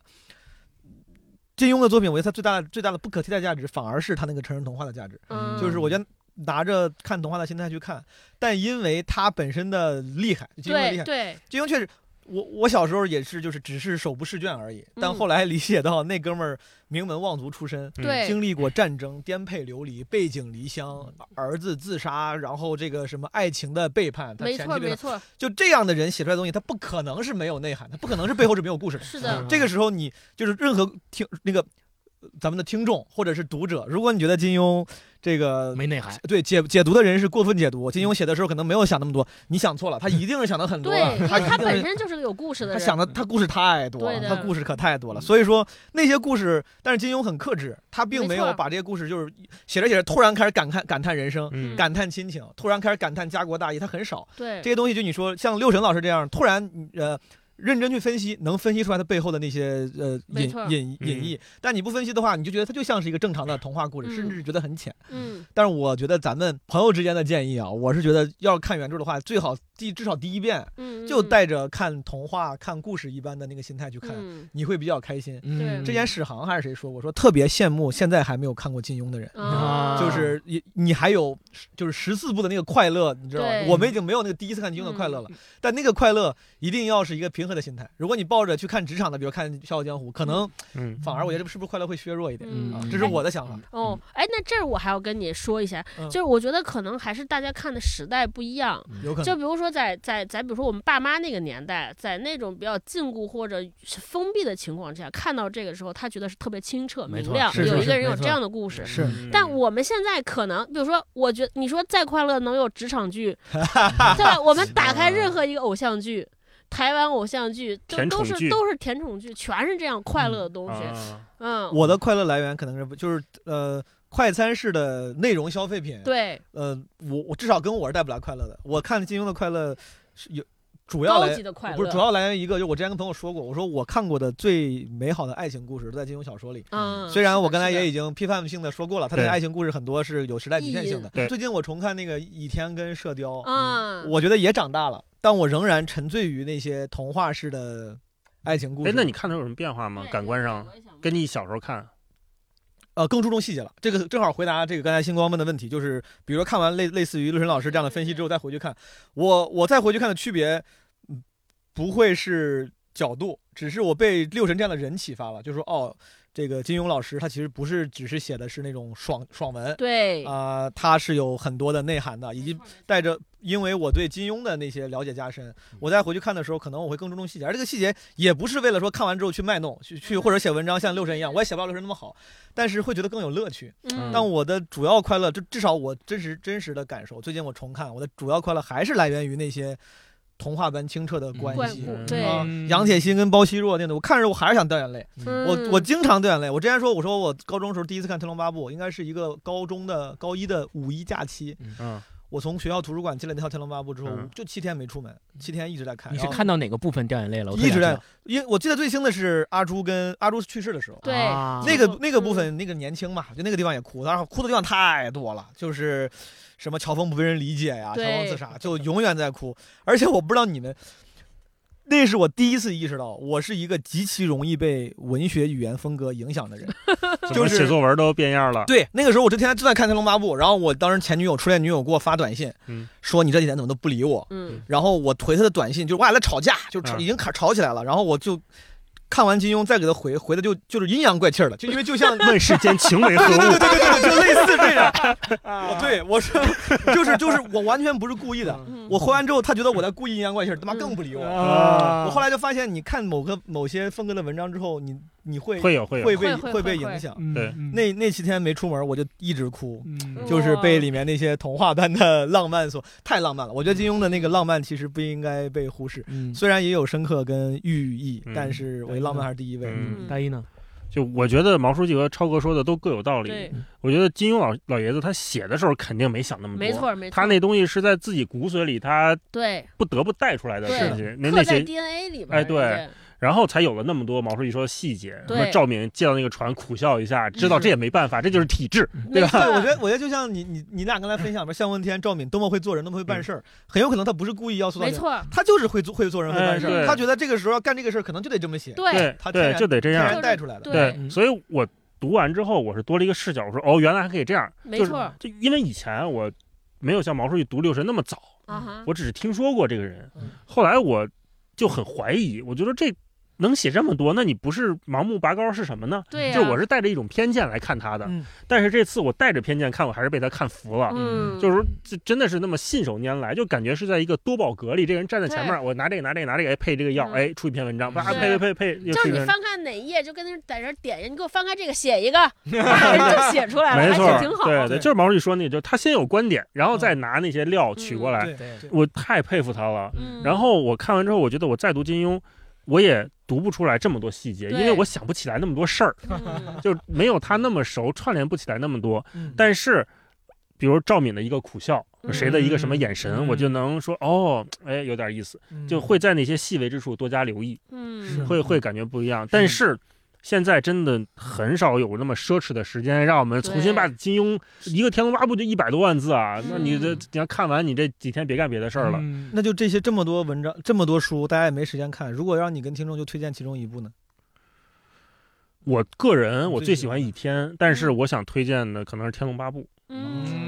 金庸的作品，我觉得他最大的最大的不可替代价值，反而是他那个成人童话的价值。嗯，就是我觉得拿着看童话的心态去看，但因为它本身的厉害，金庸的厉害，对对，金庸确实，我我小时候也是，就是只是手不释卷而已。但嗯后来理解到，那哥们儿名门望族出身，对经历过战争、颠沛流离、背井离乡、儿子自杀，然后这个什么爱情的背叛，他没前妻背叛，错没错，就这样的人写出来的东西，他不可能是没有内涵，他不可能是背后是没有故事的。是的，这个时候你就是任何听那个呃咱们的听众或者是读者，如果你觉得金庸这个没内涵，对解解读的人是过分解读，金庸写的时候可能没有想那么多，你想错了，他一定是想的很多对，他本他一定是。身就是个有故事的人他人，想的他故事太多了，他故事可太多了，所以说那些故事，但是金庸很克制，他并没有把这些故事就是写着写着突然开始感叹感叹人生，嗯感叹亲情，突然开始感叹家国大义，他很少。对这些东西就你说像六神老师这样突然呃认真去分析，能分析出来它背后的那些呃隐隐隐意。但你不分析的话，你就觉得它就像是一个正常的童话故事，嗯。甚至觉得很浅。嗯。但是我觉得咱们朋友之间的建议啊，我是觉得要是看原著的话，最好第至少第一遍嗯，就嗯带着看童话、看故事一般的那个心态去看，嗯你会比较开心。嗯，之前史航还是谁说我，说特别羡慕现在还没有看过金庸的人。啊，就是你，你还有就是十四部的那个快乐，你知道吗？我们已经没有那个第一次看金庸的快乐了，但那个快乐一定要是一个平和的心态。如果你抱着去看职场的，比如看《笑傲江湖》，可能嗯反而我觉得是不是快乐会削弱一点嗯啊？嗯这是我的想法。哦，哎，那这儿我还要跟你说一下，嗯就是我觉得可能还是大家看的时代不一样。有可能就比如说在在在比如说我们爸妈那个年代，在那种比较禁锢或者是封闭的情况之下，看到这个时候，他觉得是特别清澈明亮，有一个人有这样的故事。但我们现在可能，比如说，我觉你说再快乐能有职场剧，*laughs* 对吧？我们打开任何一个偶像剧，台湾偶像剧都都是都是甜宠剧，全是这样快乐的东西。啊嗯，我的快乐来源可能是就是呃快餐式的内容消费品。，对呃，我我至少跟我是带不来快乐的。我看金庸的快乐是有主要来不是主要来源于一个，就我之前跟朋友说过，我说我看过的最美好的爱情故事都在金庸小说里。嗯，虽然我刚才也已经批判性的说过了，他的爱情故事很多是有时代局限性的。最近我重看那个《倚天》跟《射雕》，嗯，我觉得也长大了，但我仍然沉醉于那些童话式的爱情故事。哎，那你看它有什么变化吗？感官上，跟你小时候看，呃更注重细节了。这个正好回答这个刚才星光问的问题，就是比如说看完类类似于陆晨老师这样的分析之后再回去看，我我再回去看的区别，嗯不会是角度，只是我被六神这样的人启发了，就是说哦。这个金庸老师，他其实不是只是写的是那种爽爽文，对，啊、他是有很多的内涵的，以及带着，因为我对金庸的那些了解加深，我再回去看的时候，可能我会更注重细节，而这个细节也不是为了说看完之后去卖弄，去去或者写文章像六神一样，我也写不了六神那么好，但是会觉得更有乐趣。嗯，但我的主要快乐，就至少我真实真实的感受，最近我重看，我的主要快乐还是来源于那些童话般清澈的关系。嗯，杨铁心跟包惜弱那种，我看着我还是想掉眼泪。嗯我我经常掉眼泪。我之前说，我说我高中时候第一次看《天龙八部》，应该是一个高中的高一的五一假期。嗯，我从学校图书馆进了那套《天龙八部》之后，嗯就七天没出门，七天一直在看。你是看到哪个部分掉眼泪了？我一直在因为我记得最清的是阿朱跟阿朱去世的时候，对啊那个嗯那个部分那个年轻嘛，就那个地方也哭，当然哭的地方太多了，就是什么乔峰不被人理解呀，乔峰自杀，就永远在哭。而且我不知道你们，那是我第一次意识到，我是一个极其容易被文学语言风格影响的人。*laughs* 就是写作文都变样了。对，那个时候我就天天正在看《天龙八部》，然后我当时前女友、初恋女友给我发短信，嗯说你这几天怎么都不理我，嗯，然后我回她的短信，就是我俩在吵架，就吵嗯已经吵吵起来了，然后我就看完金庸再给他回，回的就就是阴阳怪气儿的，就因为就像 *laughs* 问世间情为何物对物？对对对对，就类似这样。啊 *laughs* 对我说，就是就是我完全不是故意的。嗯我回完之后，他觉得我在故意阴阳怪气儿，他妈更不理我。啊我后来就发现，你看某个某些风格的文章之后，你你会会有会有会被会会会被影响。对嗯那那七天没出门，我就一直哭。嗯就是被里面那些童话般的 *laughs* 浪漫所太浪漫了。我觉得金庸的那个浪漫其实不应该被忽视，嗯虽然也有深刻跟寓意，嗯但是我觉得浪漫还是第一位。嗯大一呢？就我觉得毛书记和超哥说的都各有道理。我觉得金庸老老爷子他写的时候肯定没想那么多，没错没错，他那东西是在自己骨髓里，他对不得不带出来的对东西，那那刻在些，DNA 里边儿，哎对然后才有了那么多毛书记说的细节。什么赵敏见到那个船苦笑一下，知道这也没办法，这就是体制，对吧？对，我觉得，我觉得就像你你你俩刚才分享的，向问天、赵敏多么会做人，多么会办事儿，很有可能他不是故意要塑造没错，他就是会做会做人、会办事儿。哎他觉得这个时候要干这个事儿，可能就得这么写，对。他对，就得这样。天然。带出来的。对。所以我读完之后，我是多了一个视角，我说哦，原来还可以这样。就是没错。就因为以前我没有像毛书记读六神那么早，我只是听说过这个人嗯，后来我就很怀疑，我觉得这能写这么多，那你不是盲目拔高是什么呢？对呀，就我是带着一种偏见来看他的，嗯。但是这次我带着偏见看，我还是被他看服了。嗯，就是说，这真的是那么信手拈来，就感觉是在一个多宝格里，这个人站在前面，我拿这个拿这个拿这个，哎，配这个药，嗯。哎，出一篇文章，叭是。配配配配。就是你翻看哪一页，就跟那在这点一下，你给我翻开这个，写一个，*laughs* 就写出来了，没错挺，好。对对就是毛主席说那个，就他先有观点，然后再拿那些料取过来，对对对。我太佩服他了。嗯，然后我看完之后，我觉得我再读金庸，我也读不出来这么多细节，因为我想不起来那么多事儿，嗯 *laughs* 就没有他那么熟，串联不起来那么多。嗯但是，比如赵敏的一个苦笑，嗯谁的一个什么眼神，嗯我就能说哦，哎，有点意思，就会在那些细微之处多加留意，嗯，会会感觉不一样。但是。现在真的很少有那么奢侈的时间，让我们重新把金庸一个《天龙八部》就一百多万字啊！那你这嗯你要看完，你这几天别干别的事儿了。嗯那就这些这么多文章，这么多书，大家也没时间看。如果让你跟听众就推荐其中一部呢？我个人我最喜欢倚天，但是嗯我想推荐的可能是《天龙八部》。嗯，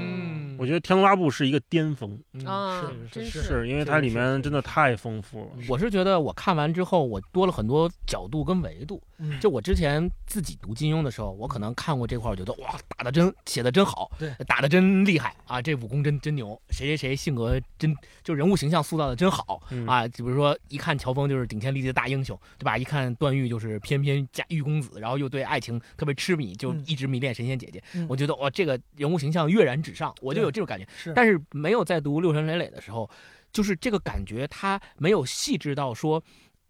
我觉得《天龙八部》是一个巅峰，啊，是真是因为它里面真的太丰富了。我是觉得我看完之后，我多了很多角度跟维度。嗯就我之前自己读金庸的时候，我可能看过这块儿，我觉得哇，打的真写的真好，对，打的真厉害啊，这武功真真牛，谁谁谁性格真就人物形象塑造的真好、嗯啊。就比如说一看乔峰就是顶天立地的大英雄，对吧？一看段誉就是翩翩家玉公子，然后又对爱情特别痴迷，就嗯一直迷恋神仙姐姐。嗯我觉得哇，这个人物形象跃然纸上，我就有这种感觉。是但是没有在读《六神磊磊》的时候，就是这个感觉，他没有细致到说，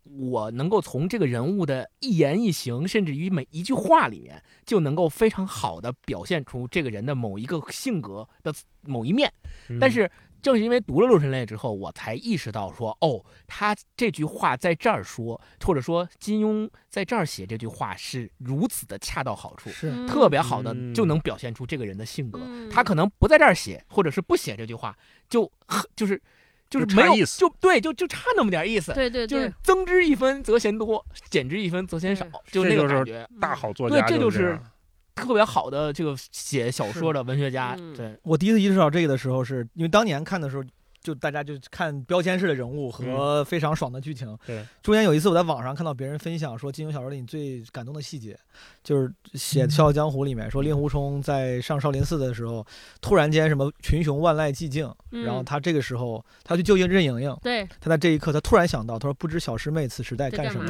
我能够从这个人物的一言一行，甚至于每一句话里面，就能够非常好的表现出这个人的某一个性格的某一面。嗯但是正是因为读了《六神泪》之后，我才意识到说，哦，他这句话在这儿说，或者说金庸在这儿写这句话是如此的恰到好处，是嗯特别好的嗯就能表现出这个人的性格。嗯他可能不在这儿写，或者是不写这句话，就就是就是没有意思就对，就就差那么点意思。对对对就是，增之一分则嫌多，减之一分则嫌少，就那个感觉，大好作家，对这就是样特别好的这个写小说的文学家。嗯对，我第一次意识到这个的时候是，因为当年看的时候，就大家就看标签式的人物和非常爽的剧情。嗯对，中间有一次我在网上看到别人分享说，金庸小说里你最感动的细节，就是写《笑傲江湖》里面说令狐冲在上少林寺的时候，突然间什么群雄万籁寂静，嗯。然后他这个时候他去救应任盈盈，对。他在这一刻他突然想到，他说不知小师妹此时在干什么。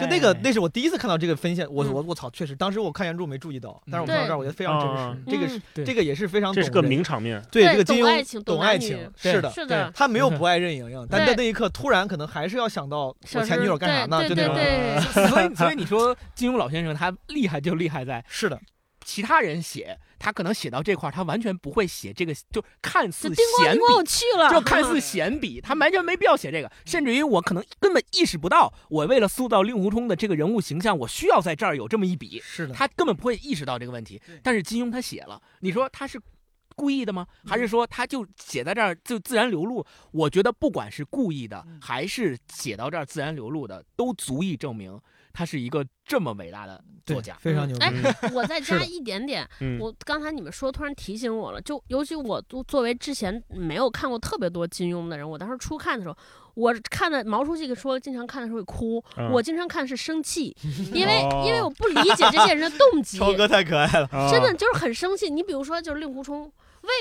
就那个，那是我第一次看到这个分线，我嗯。我我操，确实，当时我看原著没注意到，但是我看到这儿，我觉得非常真实。啊。这个是嗯。这个也是非常这是个名场面。对对这个金庸懂爱情懂懂爱情，是的，是的，他没有不爱任盈盈，*laughs* 但在那一刻突然可能还是要想到我前女友干啥呢？对对就那种。对 *laughs* 所以 *laughs* 所以你说金庸老先生他厉害就厉害在是的，其他人写，他可能写到这块儿，他完全不会写这个，就看似闲笔。去了，就看似闲笔，他完全没必要写这个，甚至于我可能根本意识不到，我为了塑造令狐冲的这个人物形象，我需要在这儿有这么一笔，是的，他根本不会意识到这个问题。但是金庸他写了，你说他是故意的吗？还是说他就写在这儿就自然流露？我觉得不管是故意的嗯还是写到这儿自然流露的，都足以证明他是一个这么伟大的作家。非常牛逼。哎，我再加一点点，嗯我刚才你们说，突然提醒我了，就尤其我作作为之前没有看过特别多金庸的人，我当时初看的时候，我看的毛书记说经常看的时候会哭，嗯我经常看是生气，*laughs* 因为、哦因为我不理解这些人的动机，*laughs* 超哥太可爱了，啊真的就是很生气。你比如说，就是令狐冲。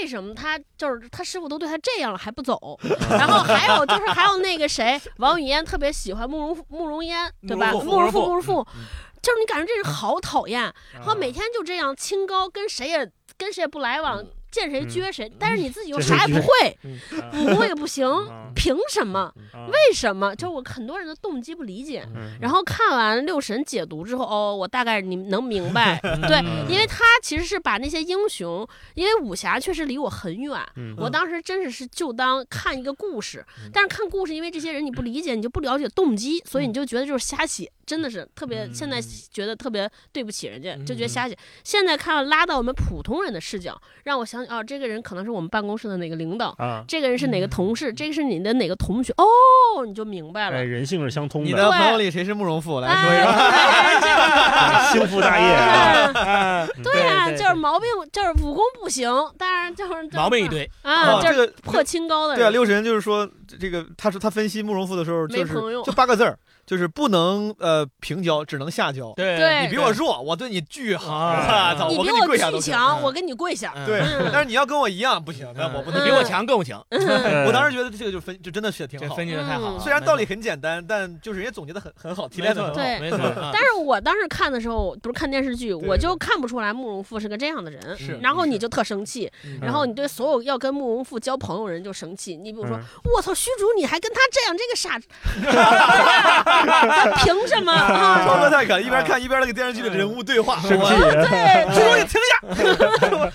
为什么他就是他师傅都对他这样了还不走？*laughs* 然后还有就是还有那个谁，王语嫣特别喜欢慕容慕容嫣，对吧？慕慕容复，慕容复。嗯，就是你感觉这人好讨厌，然后啊。每天就这样清高，跟谁也跟谁也不来往，见谁嗯撅谁，但是你自己又啥也不会，嗯武功也不行，啊凭什么？啊为什么？就我很多人的动机不理解。嗯然后看完六神解读之后，哦，我大概你能明白，*laughs* 对，嗯因为他其实是把那些英雄，因为武侠确实离我很远，嗯我当时真是是就当看一个故事嗯，但是看故事，因为这些人你不理解，你就不了解动机，所以你就觉得就是瞎写，真的是特别。现在觉得特别对不起人家，就觉得瞎写。现在看拉到我们普通人的视角，让我想起哦，这个人可能是我们办公室的哪个领导，啊，这个人是哪个同事，这个是你的哪个同学，哦，你就明白哎，了。人性是相通你的，的朋友里谁是慕容复？来说一个 *laughs* 幸福大业啊，对对啊，就是毛病，就是武功不行，但是就是毛病一堆，啊，就是破清高的对啊，六神就是说这个，他说他分析慕容复的时候，就是就八个字儿，就是不能呃平交，只能下交。对对你比我弱，我对你巨好，*laughs* 啊我操，我跟你比我跪下都行。巨强，嗯我跟你跪下。对嗯，但是你要跟我一样不行，那我不能嗯比我强更强，我当时觉得这个就分就真的写挺好分。析的太好了。嗯虽然道理很简单，但就是人家总结的很很好，提炼的很好。对没错，啊但是我当时看的时候，不是看电视剧，我就看不出来慕容复是个这样的人。是然后你就特生气，嗯然后你对所有要跟慕容复交朋友的人就生气。你比如说，嗯我操，虚竹你还跟他这样，这个傻，*laughs* 他凭什么啊？超哥太可爱，一边看一边那个电视剧的人物对话。我生气，对，虚竹，你停下！*laughs*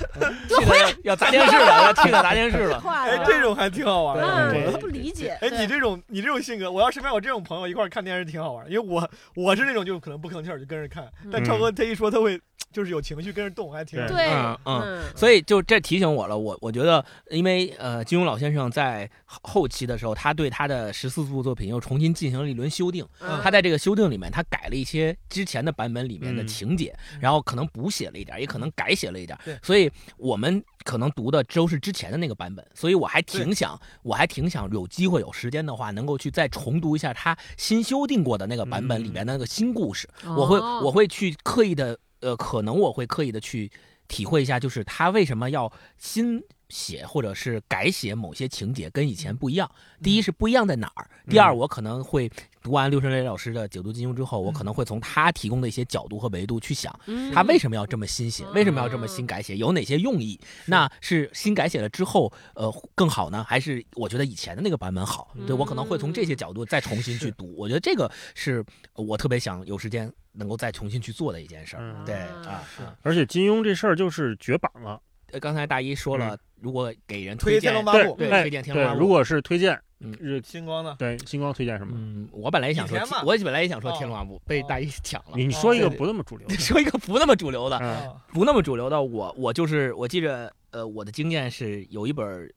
我回来要砸电视了，要气得砸电视了。哎，这种还挺好玩的。嗯，对他不理解。哎，你这种你这种性格，我要身边有这种朋友一块儿看电视挺好玩，因为我我是那种就可能不吭气儿就跟着看，但嗯超哥他一说他会就是有情绪跟着动，还挺对，嗯嗯嗯，所以就这提醒我了，我我觉得，因为呃，金庸老先生在后后期的时候，他对他的十四部作品又重新进行了一轮修订。嗯。他在这个修订里面，他改了一些之前的版本里面的嗯情节，然后可能补写了一点，也可能改写了一点。所以我们可能读的都是之前的那个版本，所以我还挺想，我还挺想有机会有时间的话，能够去再重读一下他新修订过的那个版本里面的那个新故事。我会哦我会去刻意的，呃，可能我会刻意的去体会一下，就是他为什么要新写或者是改写某些情节跟以前不一样。第一是不一样在哪儿，第二我可能会读完六神磊老师的解读金庸之后，我可能会从他提供的一些角度和维度去想，嗯他为什么要这么新写，为什么要这么新改写，有哪些用意？那是新改写了之后，呃，更好呢，还是我觉得以前的那个版本好？对我可能会从这些角度再重新去读。我觉得这个是我特别想有时间能够再重新去做的一件事儿。嗯对啊而且金庸这事儿就是绝版了，呃刚才大一说了，如果给人推《荐天龙八部》对哎推荐天龙八，部如果是推荐，嗯是星光呢？对星光推荐什么？嗯，我本来也想说我本来也想说哦天龙八部，被哦大一抢了。你说一个不那么主流的，*laughs* 说一个不那么主流的，不那么主流的，我我就是我记着，呃，我的经验是有一本，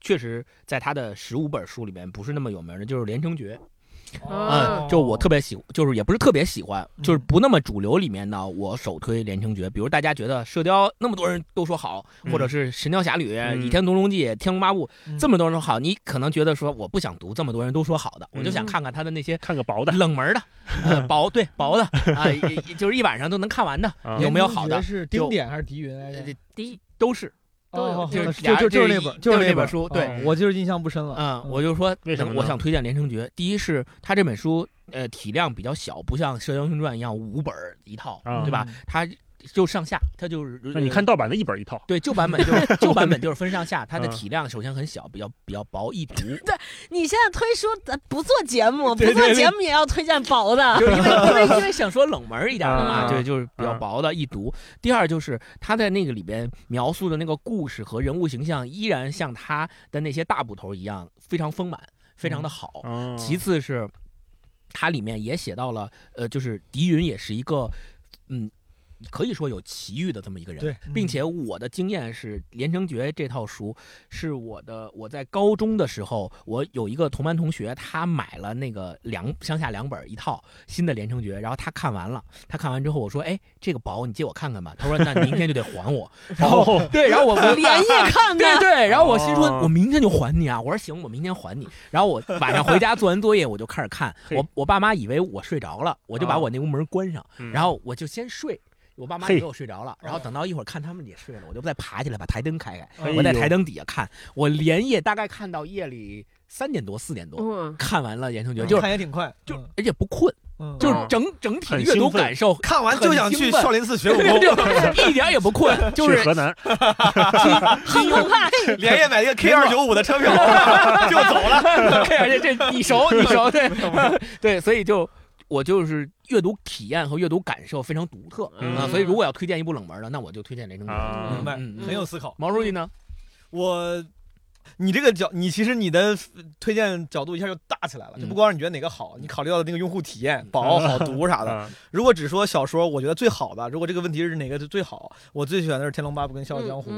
确实在他的十五本书里面不是那么有名的，就是《连城诀》。哦嗯，就我特别喜，就是也不是特别喜欢，就是嗯不那么主流里面的，我首推《连城诀》。比如大家觉得《射雕》那么多人都说好，嗯或者是《神雕侠侣》嗯倚天屠龙记》《天龙八部》嗯这么多人说好，你可能觉得说我不想读这么多人都说好的，我就想嗯看看他的那些看个薄的，冷门的、呃 *laughs* 薄对薄的啊，就是一晚上都能看完的，啊有没有好的？是丁点还是狄云来着？第一都是。都有哦就是就就就是那本，就是那那本书，对，哦我就是印象不深了。嗯，我就说为什么我想推荐《连城诀》。第一是它这本书，呃，体量比较小，不像《射雕英雄传》一样五本一套，啊对吧嗯？它就上下，它就是那你看盗版的一本一套，对旧版本就是 *laughs* 旧版本就是分上下，它的嗯体量首先很小，比较比较薄易读，*laughs* 对你现在推书，咱不做节目，*laughs* 不做节目也要推荐薄的。就是因为因为因为想说冷门一点的嘛，啊对，就是比较啊薄的易读。第二就是他在那个里边描述的那个故事和人物形象，依然像他的那些大部头一样，非常丰满，非常的好。哦其次是，它里面也写到了，呃，就是狄云也是一个，嗯。可以说有奇遇的这么一个人，对并且我的经验是，《连城诀》这套书是我的，我在高中的时候，我有一个同班同学，他买了那个两乡下两本一套新的《连城诀》，然后他看完了，他看完之后我说，哎，这个薄，你借我看看吧。他说，那你明天就得还我。*laughs* 然后哦对，然后我 *laughs* 我连夜看 *laughs* 看，对对，然后我心说，哦我明天就还你啊！我说行，我明天还你。然后我晚上回家做完作业，我就开始看。我我爸妈以为我睡着了，我就把哦我那屋门关上，嗯然后我就先睡。我爸妈嘿以为我睡着了，然后等到一会儿看他们也睡了，我就再爬起来把台灯开开，我在台灯底下看。我连夜大概看到夜里三点多四点多，嗯，看完了《言承诀》，嗯就看也挺快，就嗯而且不困，嗯就是哦整整体阅读感受看完就想去少林寺学武 *laughs* 功，一点也不困，*laughs* 就是河南，*laughs* 很澎湃。连夜买一个 K 二九五的车票就走了。而且这你熟你熟对对，所以就我就是阅读体验和阅读感受非常独特嗯啊，所以如果要推荐一部冷门的，那我就推荐《连城诀》。啊明白，很有思考。毛书记呢？我，你这个角，你其实你的推荐角度一下就大起来了，就嗯不光是你觉得哪个好，你考虑到的那个用户体验、薄、好读啥的。啊如果只说小说，我觉得最好的，如果这个问题是哪个最好，我最喜欢的是《天龙八部》跟《笑傲江湖》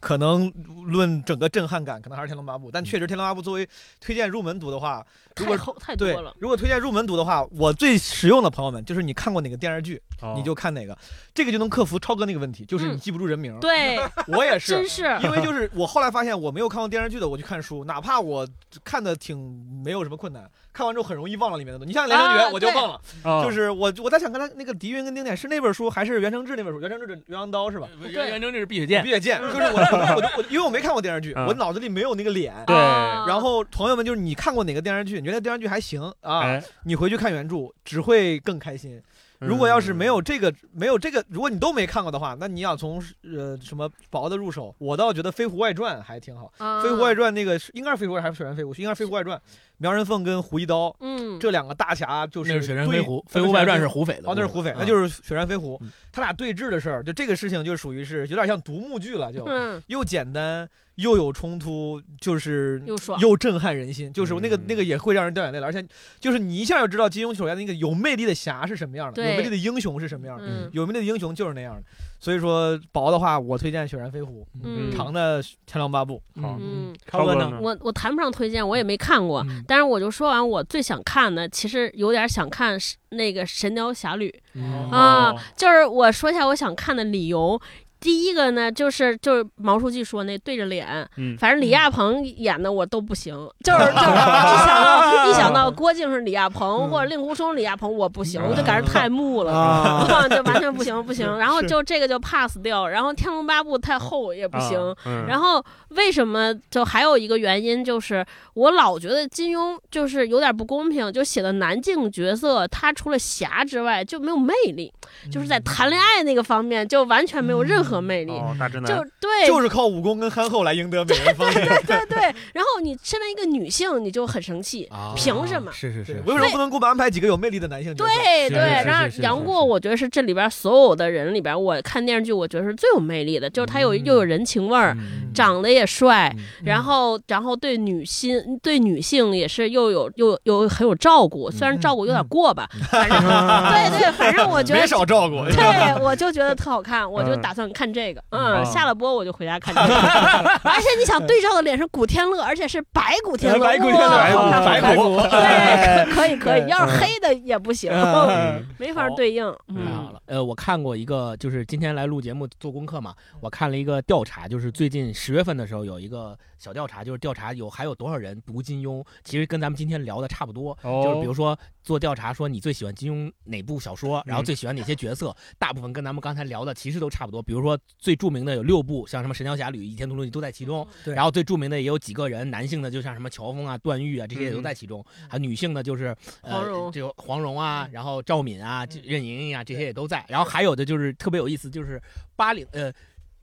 可能论整个震撼感，可能还是《天龙八部》，但确实《天龙八部》作为推荐入门读的话，如果太厚太多对了，，如果推荐入门读的话，我最实用的朋友们就是你看过哪个电视剧，哦。你就看哪个，这个就能克服超哥那个问题，就是你嗯记不住人名。对，*laughs* 我也是。*laughs* 真，是。因为就是我后来发现我没有看过电视剧的，我去看书，哪怕我看的挺没有什么困难，看完之后很容易忘了里面的东西。你像《连城诀啊》，我就忘了，啊就是我我在想刚才那个狄云跟丁点是那本书还是袁承志那本书？袁承志的《鸳鸯刀》是吧？袁袁承志是碧血剑碧，血剑，就是我我我我因为我没看过电视剧，嗯我脑子里没有那个脸。对啊然后朋友们，就是你看过哪个电视剧？你觉得电视剧还行啊？哎，你回去看原著只会更开心。如果要是没有这个没有这个，如果你都没看过的话，那你要从呃什么薄的入手，我倒觉得《飞狐外传》还挺好。啊飞狐外传》那个是应该是《飞狐》还是《雪山飞狐》？应该是《飞狐外传》。苗人凤跟胡一刀嗯，这两个大侠就是那是雪山飞狐，《哦飞狐外传》是是胡斐的。哦，那是胡斐，那啊就是雪山飞狐嗯。他俩对峙的事儿，就这个事情就属于是有点像独幕剧了，就嗯，又简单又有冲突，就是又爽。又震撼人心，就是那个嗯。那个也会让人掉眼泪了，而且就是你一下就知道金庸手下那个有魅力的侠是什么样的，有魅力的英雄是什么样的，嗯。有魅力的英雄就是那样的。所以说薄的话，我推荐《雪山飞狐》，嗯。长的《天龙八部》。好。嗯，超哥呢？我我谈不上推荐，我也没看过，嗯。但是我就说完我最想看的，其实有点想看那个《神雕侠侣》嗯。啊哦，就是我说一下我想看的理由。第一个呢，就是就是毛书记说那对着脸，嗯。反正李亚鹏演的我都不行，*laughs* 就是就是一想到 *laughs* 一想到郭靖是李亚鹏、或者令狐冲李亚鹏，我不行，我就感觉太木了。*laughs* 啊，就完全不行不行，然后就这个就 pass 掉，然后《天龙八部》太厚也不行，啊嗯。然后为什么就还有一个原因就是我老觉得金庸就是有点不公平，就写的男性角色他除了侠之外就没有魅力，就是在谈恋爱那个方面就完全没有任何魅力，哦，大直男就对，就是靠武功跟憨厚来赢得美人 *laughs* 芳心。对对，然后你身为一个女性，你就很生气，啊凭什么是是是，为什么不能给我们安排几个有魅力的男性？对对，然后杨过，我觉得是这里边所有的人里边，我看电视剧，我觉得是最有魅力的，就是他有嗯又有人情味儿，嗯长得也帅，嗯然后然后对女性对女性也是又有又又很有照顾，虽然照顾有点过吧，反正 *laughs* 对对，反正我觉得 *laughs* 没少照顾。对，我就觉得特好看，我就嗯打算看这个。啊嗯，下了播我就回家看这个。*laughs* 而且你想对照的脸是古天乐，而且是白古天乐，白古天乐白古。白古对，*laughs* 可以可以，要是黑的也不行，嗯没法对应。太好嗯了，呃，我看过一个，就是今天来录节目做功课嘛，我看了一个调查，就是最近十月份的时候有一个小调查，就是调查有还有多少人读金庸，其实跟咱们今天聊的差不多，就是比如说做调查说你最喜欢金庸哪部小说，然后嗯。最喜欢哪些角色，大部分跟咱们刚才聊的其实都差不多。比如如说最著名的有六部，像什么《神雕侠侣》《倚天屠龙记》都在其中。对然后最著名的也有几个人，男性的就像什么乔峰啊、段誉啊，这些也都在其中。还有女性的，就是呃黄蓉这个黄蓉啊，然后赵敏啊、这任盈盈啊，这些也都在。然后还有的就是特别有意思，就是八零呃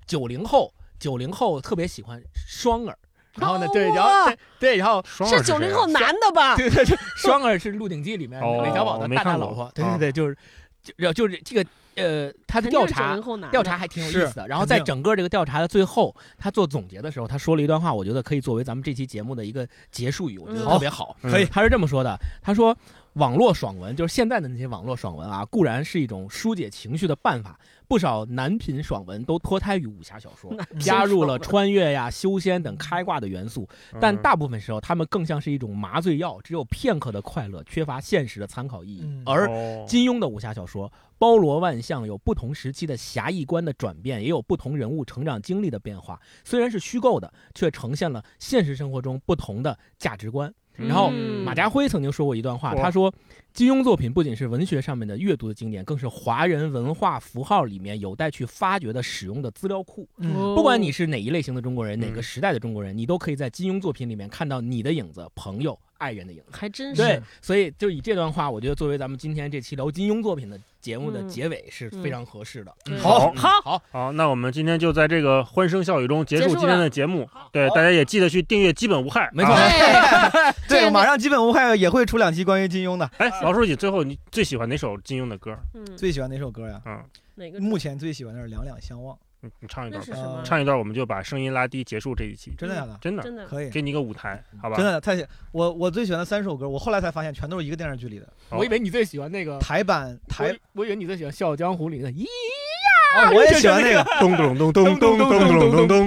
九零后，九零后特别喜欢双儿。然后呢，对，然后对对，然后是九零后男的吧？对对对，*laughs* 双儿是《鹿鼎记》里面哦韦小宝的大大老婆，对啊对对，就是就就是这个呃，他的调查90后男的调查还挺有意思的。然后在整个这个调查的最后，他做总结的时候，他说了一段话，我觉得可以作为咱们这期节目的一个结束语，我觉得嗯特别好。嗯可以他是这么说的，他说。网络爽文就是现在的那些网络爽文啊，固然是一种疏解情绪的办法，不少男频爽文都脱胎于武侠小说，*laughs* 加入了穿越呀、修仙等开挂的元素。但嗯大部分时候，他们更像是一种麻醉药，只有片刻的快乐，缺乏现实的参考意义。嗯而哦金庸的武侠小说包罗万象，有不同时期的侠义观的转变，也有不同人物成长经历的变化。虽然是虚构的，却呈现了现实生活中不同的价值观。然后嗯。马家辉曾经说过一段话，他说：“金庸作品不仅是文学上面的阅读的经典，更是华人文化符号里面有待去发掘的使用的资料库。不管你是哪一类型的中国人，哪个嗯。时代的中国人，你都可以在金庸作品里面看到你的影子、朋友、爱人的影子。”还真是对，所以就以这段话，我觉得作为咱们今天这期聊金庸作品的节目的嗯结尾是非常合适的。嗯好好，好，好，那我们今天就在这个欢声笑语中结结束束今天的节目。对，大家也记得去订阅《基本无害》。没错啊对 *laughs* 对，马上基本无害也会出两期关于金庸的。哎，老书记，最后你最喜欢哪首金庸的歌？嗯，最喜欢哪首歌呀？嗯，哪个目前最喜欢的是《两两相望你你唱一段？唱一段我们就把声音拉低，结束这一期》，。真的假的？真的，真的可以，给你一个舞台，好吧？真的太喜我我最喜欢的三首歌，我后来才发现全都是一个电视剧里的我以为你最喜欢那个台版台，我以为你最喜欢《笑傲江湖》里的咿呀我也喜欢那个。咚咚咚咚咚咚咚咚咚。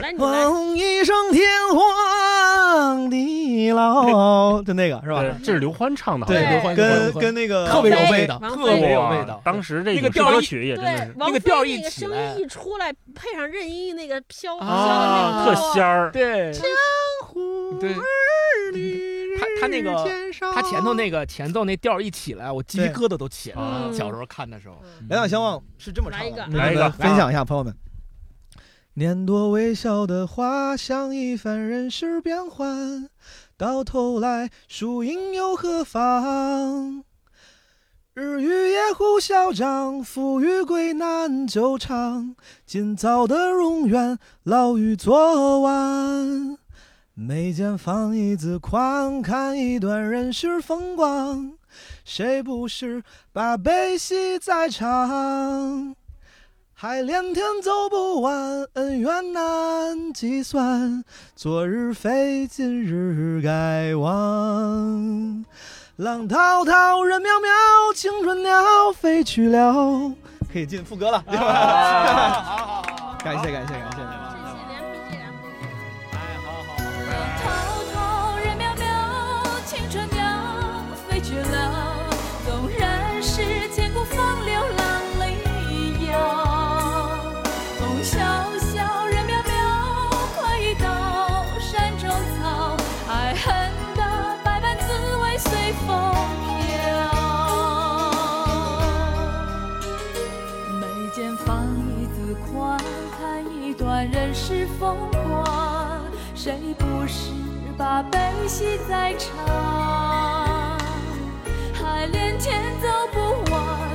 来，你来，哼一声天荒地老，就那个是吧？这是刘欢唱的，好对像刘欢跟跟跟那个特别有味道，特别有味道。当时这个调曲也真的是，那个调一那个声音一出来，配上任盈盈那个飘飘的啊，那个特仙儿。对。江湖对，他他那个他前头那个前奏那调一起来，我鸡皮疙瘩都起来了。嗯。小时候看的时候，两两相望是这么唱的，来来一个。分享一下，朋友们。年多微笑的花，像一番人世变幻，到头来输赢又何妨？日与夜互消长，富与贵难久长。今早的容颜，老于昨晚。眉间放一字宽，看一段人世风光。谁不是把悲喜在尝？海连天走不完，恩怨难计算。昨日非，今日该忘。浪滔滔，人渺渺，青春鸟飞去了。可以进副歌了，对吧？感谢感谢感谢。谢谁不是把悲喜在尝？海连天走不完，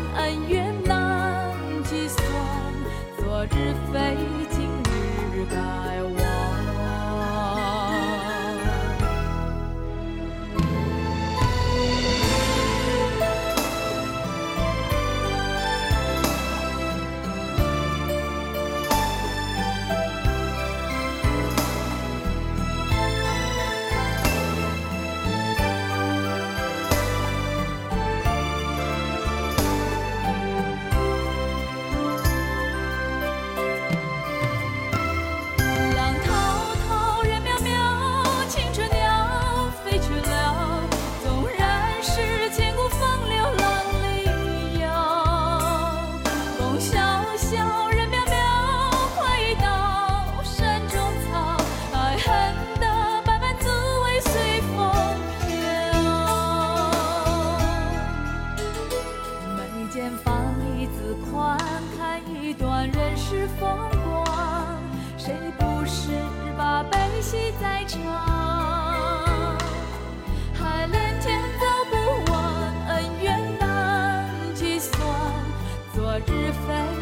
海连天走不完，恩怨难计算，昨日翻。